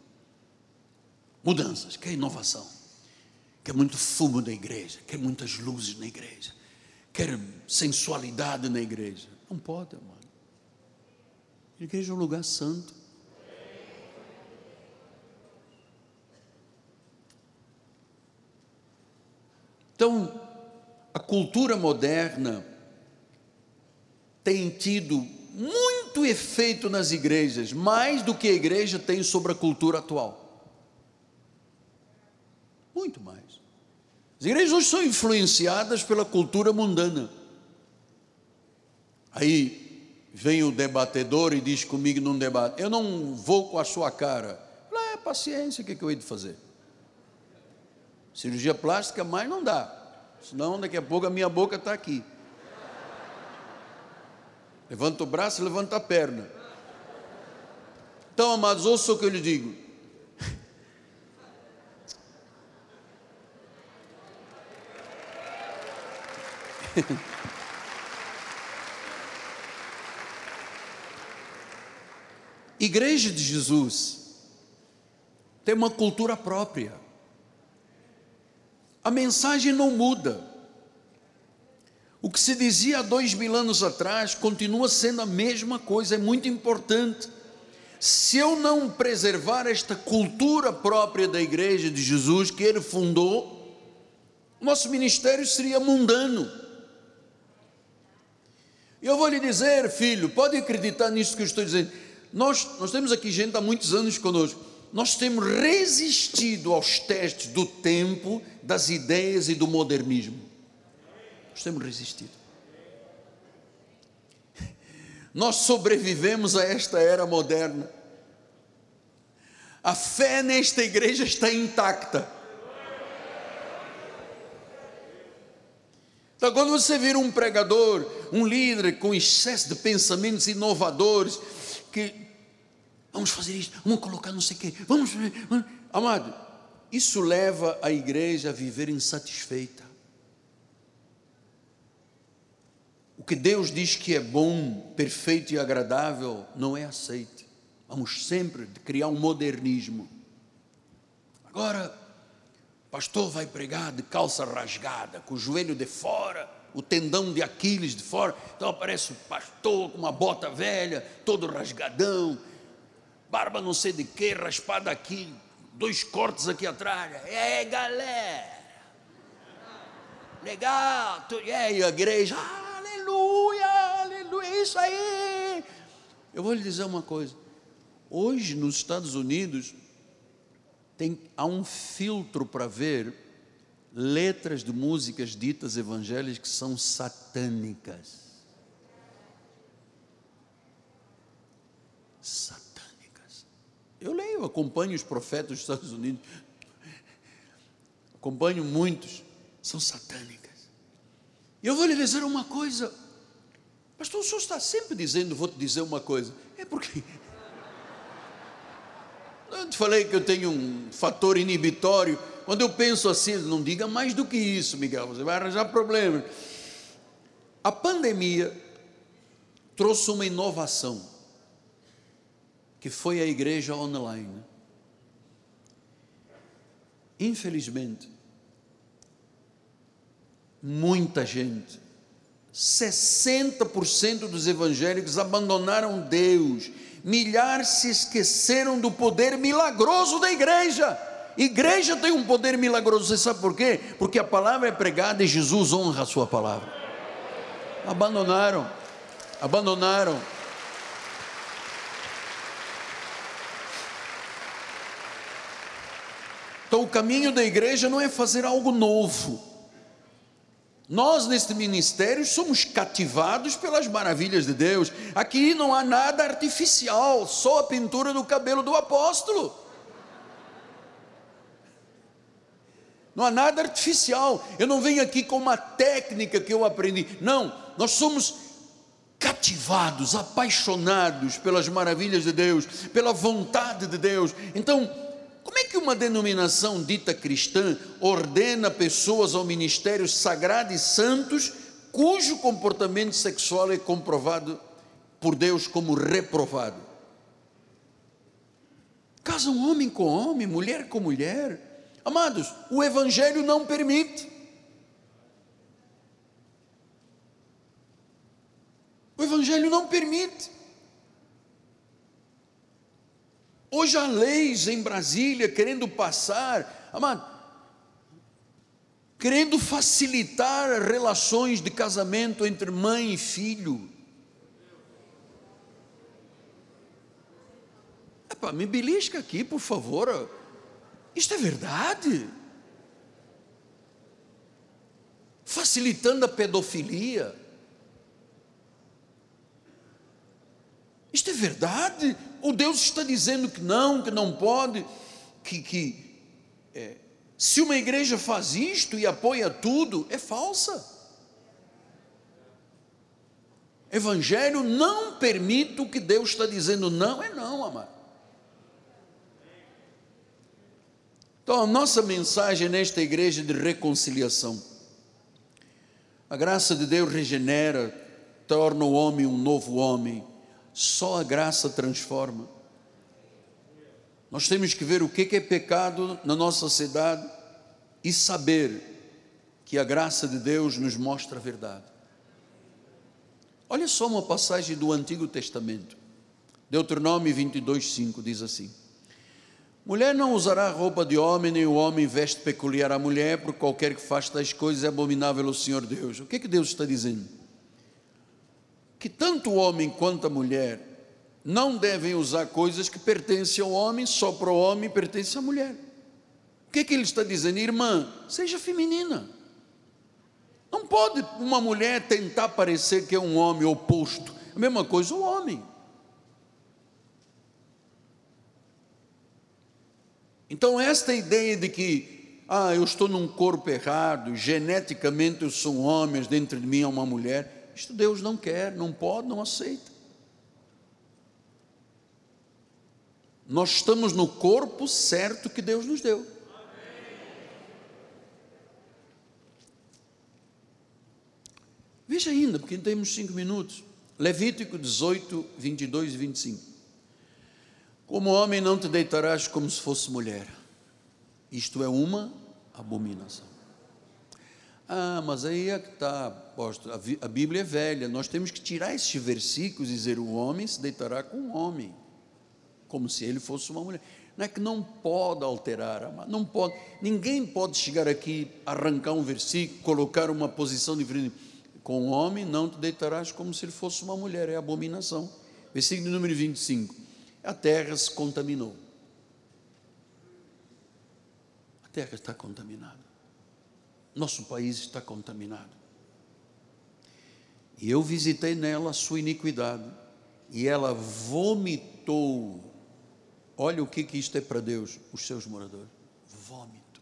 Mudanças, que é inovação. Quer muito fumo na igreja, quer muitas luzes na igreja, quer sensualidade na igreja. Não pode, mano. A igreja é um lugar santo. Então, a cultura moderna tem tido muito efeito nas igrejas, mais do que a igreja tem sobre a cultura atual. Muito mais. As igrejas hoje são influenciadas pela cultura mundana. Aí vem o debatedor e diz comigo num debate: Eu não vou com a sua cara. Lá é paciência, o que, é que eu hei de fazer? Cirurgia plástica mais não dá. Senão daqui a pouco a minha boca está aqui. Levanta o braço levanta a perna. Então, amados, ouça o que eu lhe digo. Igreja de Jesus tem uma cultura própria a mensagem não muda. O que se dizia há dois mil anos atrás continua sendo a mesma coisa, é muito importante. Se eu não preservar esta cultura própria da igreja de Jesus que ele fundou, nosso ministério seria mundano. Eu vou lhe dizer, filho, pode acreditar nisso que eu estou dizendo. Nós, nós temos aqui gente há muitos anos conosco nós temos resistido aos testes do tempo, das ideias e do modernismo. Nós temos resistido. Nós sobrevivemos a esta era moderna. A fé nesta igreja está intacta. Então, quando você vira um pregador, um líder com excesso de pensamentos inovadores, que vamos fazer isso, vamos colocar não sei o quê, vamos, vamos. Amado, isso leva a igreja a viver insatisfeita. O que Deus diz que é bom, perfeito e agradável não é aceito. Vamos sempre criar um modernismo. Agora, pastor vai pregar de calça rasgada, com o joelho de fora, o tendão de Aquiles de fora. Então aparece o pastor com uma bota velha, todo rasgadão, barba não sei de que, raspada aqui, dois cortes aqui atrás. É, galera. Legal. E aí, a igreja, aleluia, aleluia, isso aí. Eu vou lhe dizer uma coisa. Hoje, nos Estados Unidos, tem, há um filtro para ver letras de músicas ditas evangélicas que são satânicas. Satânicas. Eu leio, acompanho os profetas dos Estados Unidos, acompanho muitos, são satânicas. E eu vou lhe dizer uma coisa, pastor, o senhor está sempre dizendo, vou te dizer uma coisa, é porque eu te falei que eu tenho um fator inibitório. Quando eu penso assim, não diga mais do que isso, Miguel, você vai arranjar problema. A pandemia trouxe uma inovação, que foi a igreja online. Infelizmente, muita gente, 60% dos evangélicos abandonaram Deus milhares se esqueceram do poder milagroso da igreja. Igreja tem um poder milagroso, você sabe por quê? Porque a palavra é pregada e Jesus honra a sua palavra. Abandonaram, abandonaram. Então o caminho da igreja não é fazer algo novo nós, neste ministério, somos cativados pelas maravilhas de Deus. Aqui não há nada artificial, só a pintura do cabelo do apóstolo. Não há nada artificial. Eu não venho aqui com uma técnica que eu aprendi. Não, nós somos cativados, apaixonados pelas maravilhas de Deus, pela vontade de Deus. Então, como é que uma denominação dita cristã ordena pessoas ao ministério sagrado e santos cujo comportamento sexual é comprovado por Deus como reprovado? Casa um homem com homem, mulher com mulher. Amados, o Evangelho não permite. O Evangelho não permite. Hoje há leis em Brasília querendo passar, amado, querendo facilitar relações de casamento entre mãe e filho. Epa, me belisca aqui, por favor. Isto é verdade. Facilitando a pedofilia. Isto é verdade? Ou Deus está dizendo que não, que não pode, que, que é, se uma igreja faz isto e apoia tudo, é falsa. Evangelho não permite o que Deus está dizendo, não é não, amado. Então, a nossa mensagem nesta igreja de reconciliação. A graça de Deus regenera, torna o homem um novo homem só a graça transforma. Nós temos que ver o que é pecado na nossa sociedade e saber que a graça de Deus nos mostra a verdade. Olha só uma passagem do Antigo Testamento. Deuteronômio 22, 5 diz assim: Mulher não usará roupa de homem, nem o homem veste peculiar à mulher, porque qualquer que faz tais coisas é abominável ao Senhor Deus. O que é que Deus está dizendo? Que tanto o homem quanto a mulher não devem usar coisas que pertencem ao homem, só para o homem pertence à mulher. O que, é que ele está dizendo? Irmã, seja feminina. Não pode uma mulher tentar parecer que é um homem oposto. A mesma coisa o homem. Então, esta ideia de que, ah, eu estou num corpo errado, geneticamente eu sou um homem, dentro de mim é uma mulher, isto Deus não quer, não pode, não aceita. Nós estamos no corpo certo que Deus nos deu. Veja ainda, porque temos cinco minutos. Levítico 18, 22 e 25. Como homem não te deitarás como se fosse mulher. Isto é uma abominação. Ah, mas aí é que está, apóstolo, a Bíblia é velha, nós temos que tirar esses versículos e dizer: o homem se deitará com o homem, como se ele fosse uma mulher. Não é que não pode alterar, não pode, ninguém pode chegar aqui, arrancar um versículo, colocar uma posição diferente. Com o homem não te deitarás como se ele fosse uma mulher, é abominação. Versículo número 25. A terra se contaminou. A terra está contaminada. Nosso país está contaminado. E eu visitei nela a sua iniquidade, e ela vomitou. Olha o que, que isto é para Deus, os seus moradores: vômito.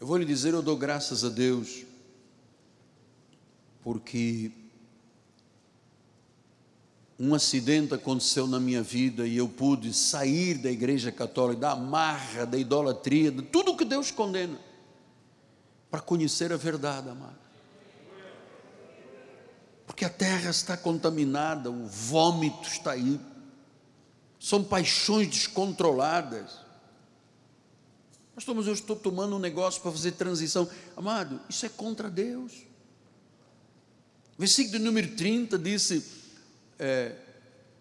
Eu vou lhe dizer, eu dou graças a Deus, porque um acidente aconteceu na minha vida e eu pude sair da igreja católica, da amarra, da idolatria, de tudo que Deus condena, para conhecer a verdade, amado. Porque a terra está contaminada, o vômito está aí, são paixões descontroladas. Pastor, mas eu estou tomando um negócio para fazer transição. Amado, isso é contra Deus. Versículo número 30 disse é,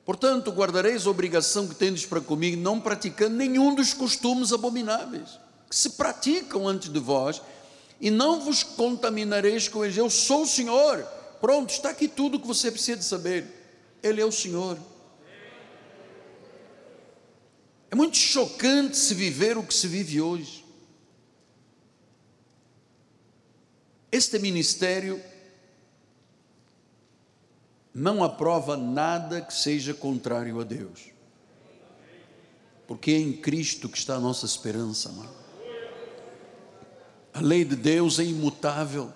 Portanto, guardareis a obrigação que tendes para comigo, não praticando nenhum dos costumes abomináveis que se praticam antes de vós, e não vos contaminareis com eles. Eu sou o Senhor. Pronto, está aqui tudo o que você precisa saber. Ele é o Senhor. É muito chocante se viver o que se vive hoje. Este ministério não aprova nada que seja contrário a Deus. Porque é em Cristo que está a nossa esperança. A lei de Deus é imutável.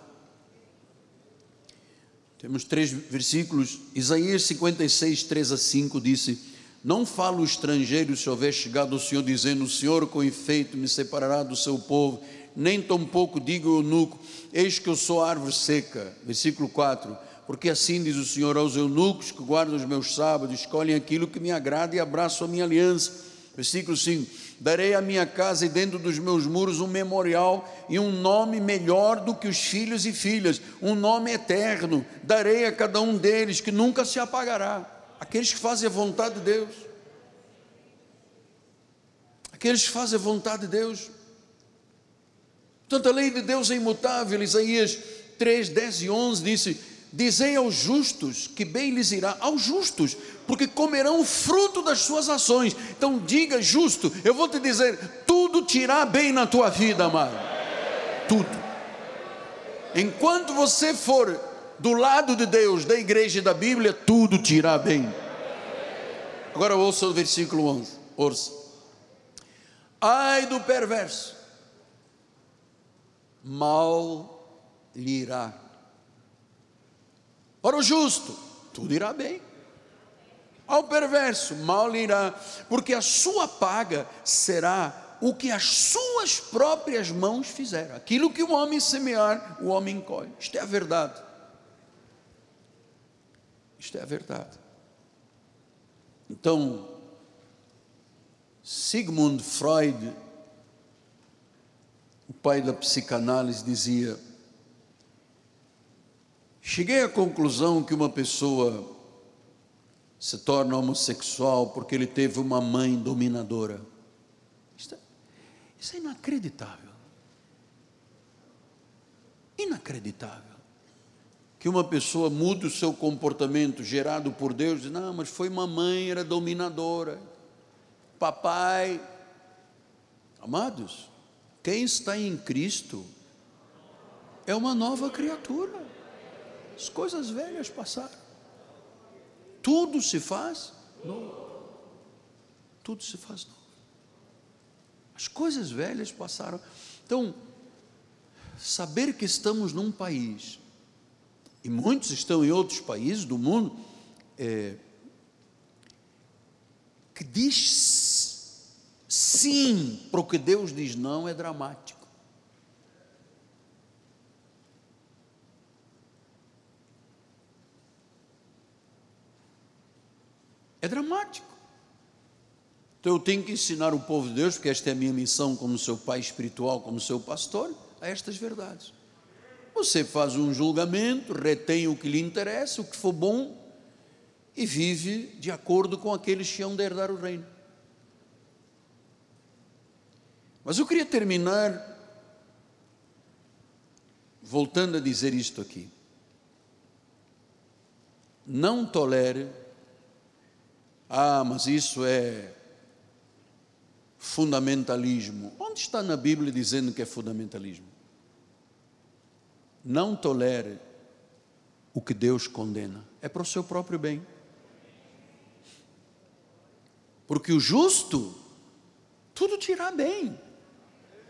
Temos três versículos. Isaías 56, 3 a 5 disse: Não fala o estrangeiro se houver chegado o Senhor, dizendo: O Senhor com efeito me separará do seu povo, nem tampouco diga o eunuco: Eis que eu sou árvore seca. Versículo 4 porque assim diz o Senhor aos eunucos que guardam os meus sábados, escolhem aquilo que me agrada e abraçam a minha aliança. Versículo 5: Darei à minha casa e dentro dos meus muros um memorial e um nome melhor do que os filhos e filhas, um nome eterno. Darei a cada um deles que nunca se apagará. Aqueles que fazem a vontade de Deus. Aqueles que fazem a vontade de Deus. Portanto, a lei de Deus é imutável. Isaías 3, 10 e 11 disse: Dizei aos justos que bem lhes irá, aos justos, porque comerão o fruto das suas ações. Então diga, justo, eu vou te dizer, tudo te irá bem na tua vida, amado. Tudo. Enquanto você for do lado de Deus, da igreja e da Bíblia, tudo te irá bem. Agora ouça o versículo 11. Ouça. Ai do perverso, mal lhe irá para o justo, tudo irá bem. Ao perverso, mal lhe irá, porque a sua paga será o que as suas próprias mãos fizeram. Aquilo que o homem semear, o homem colhe. Isto é a verdade. Isto é a verdade. Então, Sigmund Freud, o pai da psicanálise, dizia: Cheguei à conclusão que uma pessoa se torna homossexual porque ele teve uma mãe dominadora. Isso é, isso é inacreditável. Inacreditável. Que uma pessoa mude o seu comportamento gerado por Deus, diz, não, mas foi mamãe, era dominadora. Papai. Amados, quem está em Cristo é uma nova criatura. As coisas velhas passaram. Tudo se faz novo. Tudo se faz novo. As coisas velhas passaram. Então, saber que estamos num país, e muitos estão em outros países do mundo, é, que diz sim para o que Deus diz não, é dramático. É dramático. Então eu tenho que ensinar o povo de Deus, porque esta é a minha missão como seu pai espiritual, como seu pastor, a estas verdades. Você faz um julgamento, retém o que lhe interessa, o que for bom, e vive de acordo com aqueles que hão de herdar o reino. Mas eu queria terminar voltando a dizer isto aqui. não tolere. Ah, mas isso é fundamentalismo. Onde está na Bíblia dizendo que é fundamentalismo? Não tolere o que Deus condena. É para o seu próprio bem. Porque o justo, tudo tirar bem.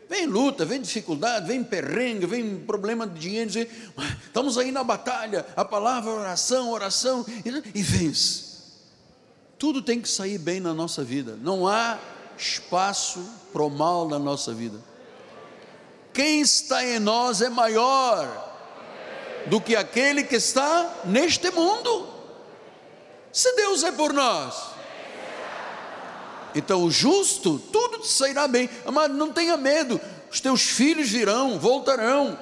Vem luta, vem dificuldade, vem perrengue, vem problema de dinheiro. Estamos aí na batalha, a palavra, oração, oração, e vence. Tudo tem que sair bem na nossa vida. Não há espaço para o mal na nossa vida. Quem está em nós é maior do que aquele que está neste mundo. Se Deus é por nós, então o justo, tudo sairá bem. Amado, não tenha medo, os teus filhos virão, voltarão.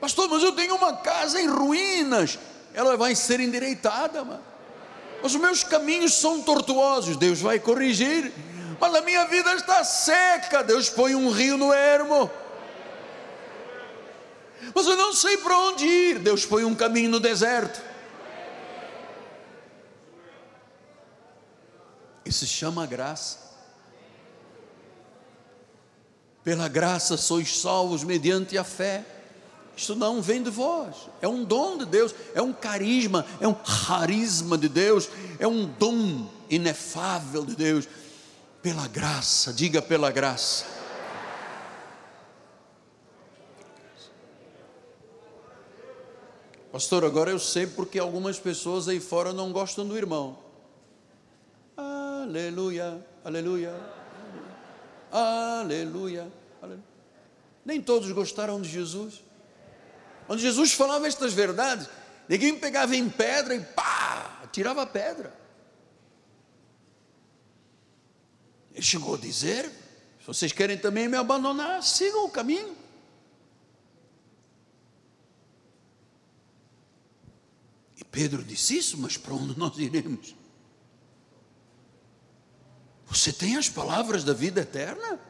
Pastor, mas eu tenho uma casa em ruínas, ela vai ser endireitada, amado. Os meus caminhos são tortuosos, Deus vai corrigir. Mas a minha vida está seca, Deus põe um rio no ermo. Mas eu não sei para onde ir, Deus põe um caminho no deserto. Isso se chama graça. Pela graça sois salvos mediante a fé. Isso não vem de vós, é um dom de Deus, é um carisma, é um carisma de Deus, é um dom inefável de Deus. Pela graça, diga pela graça. Pastor, agora eu sei porque algumas pessoas aí fora não gostam do irmão. Aleluia, aleluia, aleluia, aleluia. Nem todos gostaram de Jesus. Quando Jesus falava estas verdades, ninguém pegava em pedra e pá, tirava a pedra. Ele chegou a dizer: se vocês querem também me abandonar, sigam o caminho. E Pedro disse isso, mas para onde nós iremos? Você tem as palavras da vida eterna?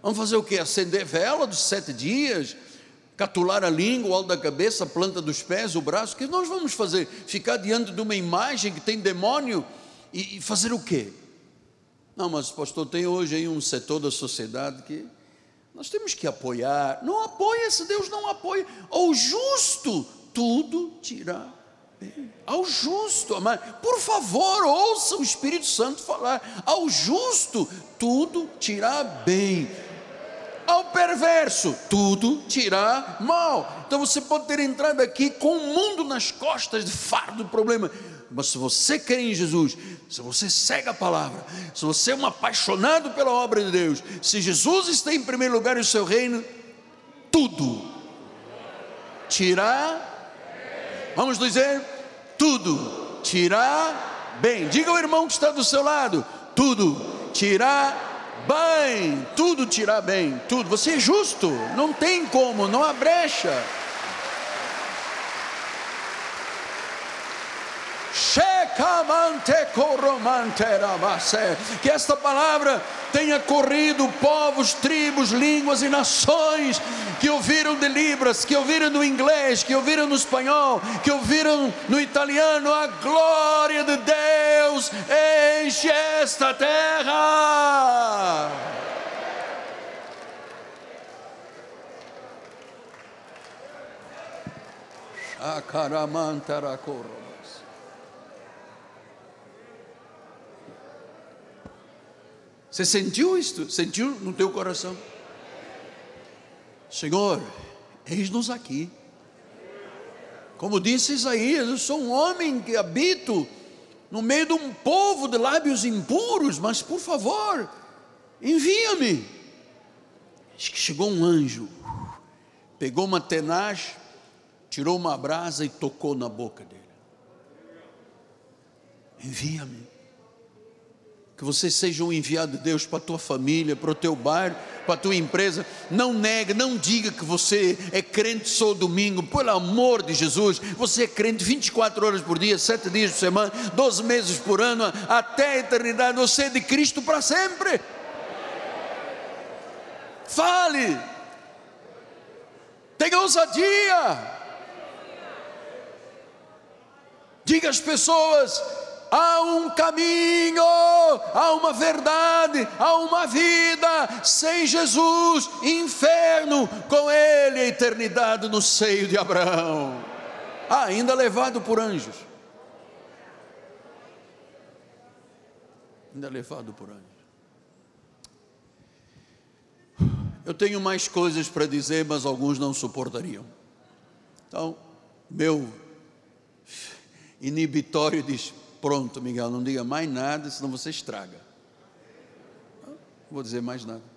Vamos fazer o que? Acender vela dos sete dias? Catular a língua, o alto da cabeça, a planta dos pés, o braço? O que nós vamos fazer? Ficar diante de uma imagem que tem demônio e, e fazer o quê? Não, mas pastor, tem hoje aí um setor da sociedade que nós temos que apoiar. Não apoia se Deus não apoia. O justo tudo tirar ao justo, amado. Por favor, ouça o Espírito Santo falar. Ao justo, tudo tirar bem. Ao perverso, tudo tirar mal. Então você pode ter entrado aqui com o mundo nas costas de fardo do problema. Mas se você quer em Jesus, se você segue a palavra, se você é um apaixonado pela obra de Deus, se Jesus está em primeiro lugar em seu reino, tudo tirar Vamos dizer, tudo tirar bem. Diga ao irmão que está do seu lado, tudo tirar bem, tudo tirar bem, tudo. Você é justo, não tem como, não há brecha. Que esta palavra tenha corrido povos, tribos, línguas e nações que ouviram de Libras, que ouviram no inglês, que ouviram no espanhol, que ouviram no italiano. A glória de Deus enche esta terra. Akaramantaracoro. Você sentiu isto? Sentiu no teu coração? Senhor, eis-nos aqui. Como disse Isaías, eu sou um homem que habito no meio de um povo de lábios impuros, mas por favor, envia-me. Chegou um anjo, pegou uma tenaz, tirou uma brasa e tocou na boca dele. Envia-me que você seja um enviado de Deus para a tua família, para o teu bairro, para a tua empresa. Não negue, não diga que você é crente só domingo, pelo amor de Jesus. Você é crente 24 horas por dia, 7 dias por semana, 12 meses por ano, até a eternidade. Você é de Cristo para sempre. Fale, tenha ousadia. Diga às pessoas: há um caminho, há uma verdade, há uma vida sem Jesus, inferno, com Ele a eternidade no seio de Abraão, ainda levado por anjos. Ainda levado por anjos. Eu tenho mais coisas para dizer, mas alguns não suportariam. Então, meu inibitório diz: Pronto, Miguel, não diga mais nada, senão você estraga. Não vou dizer mais nada.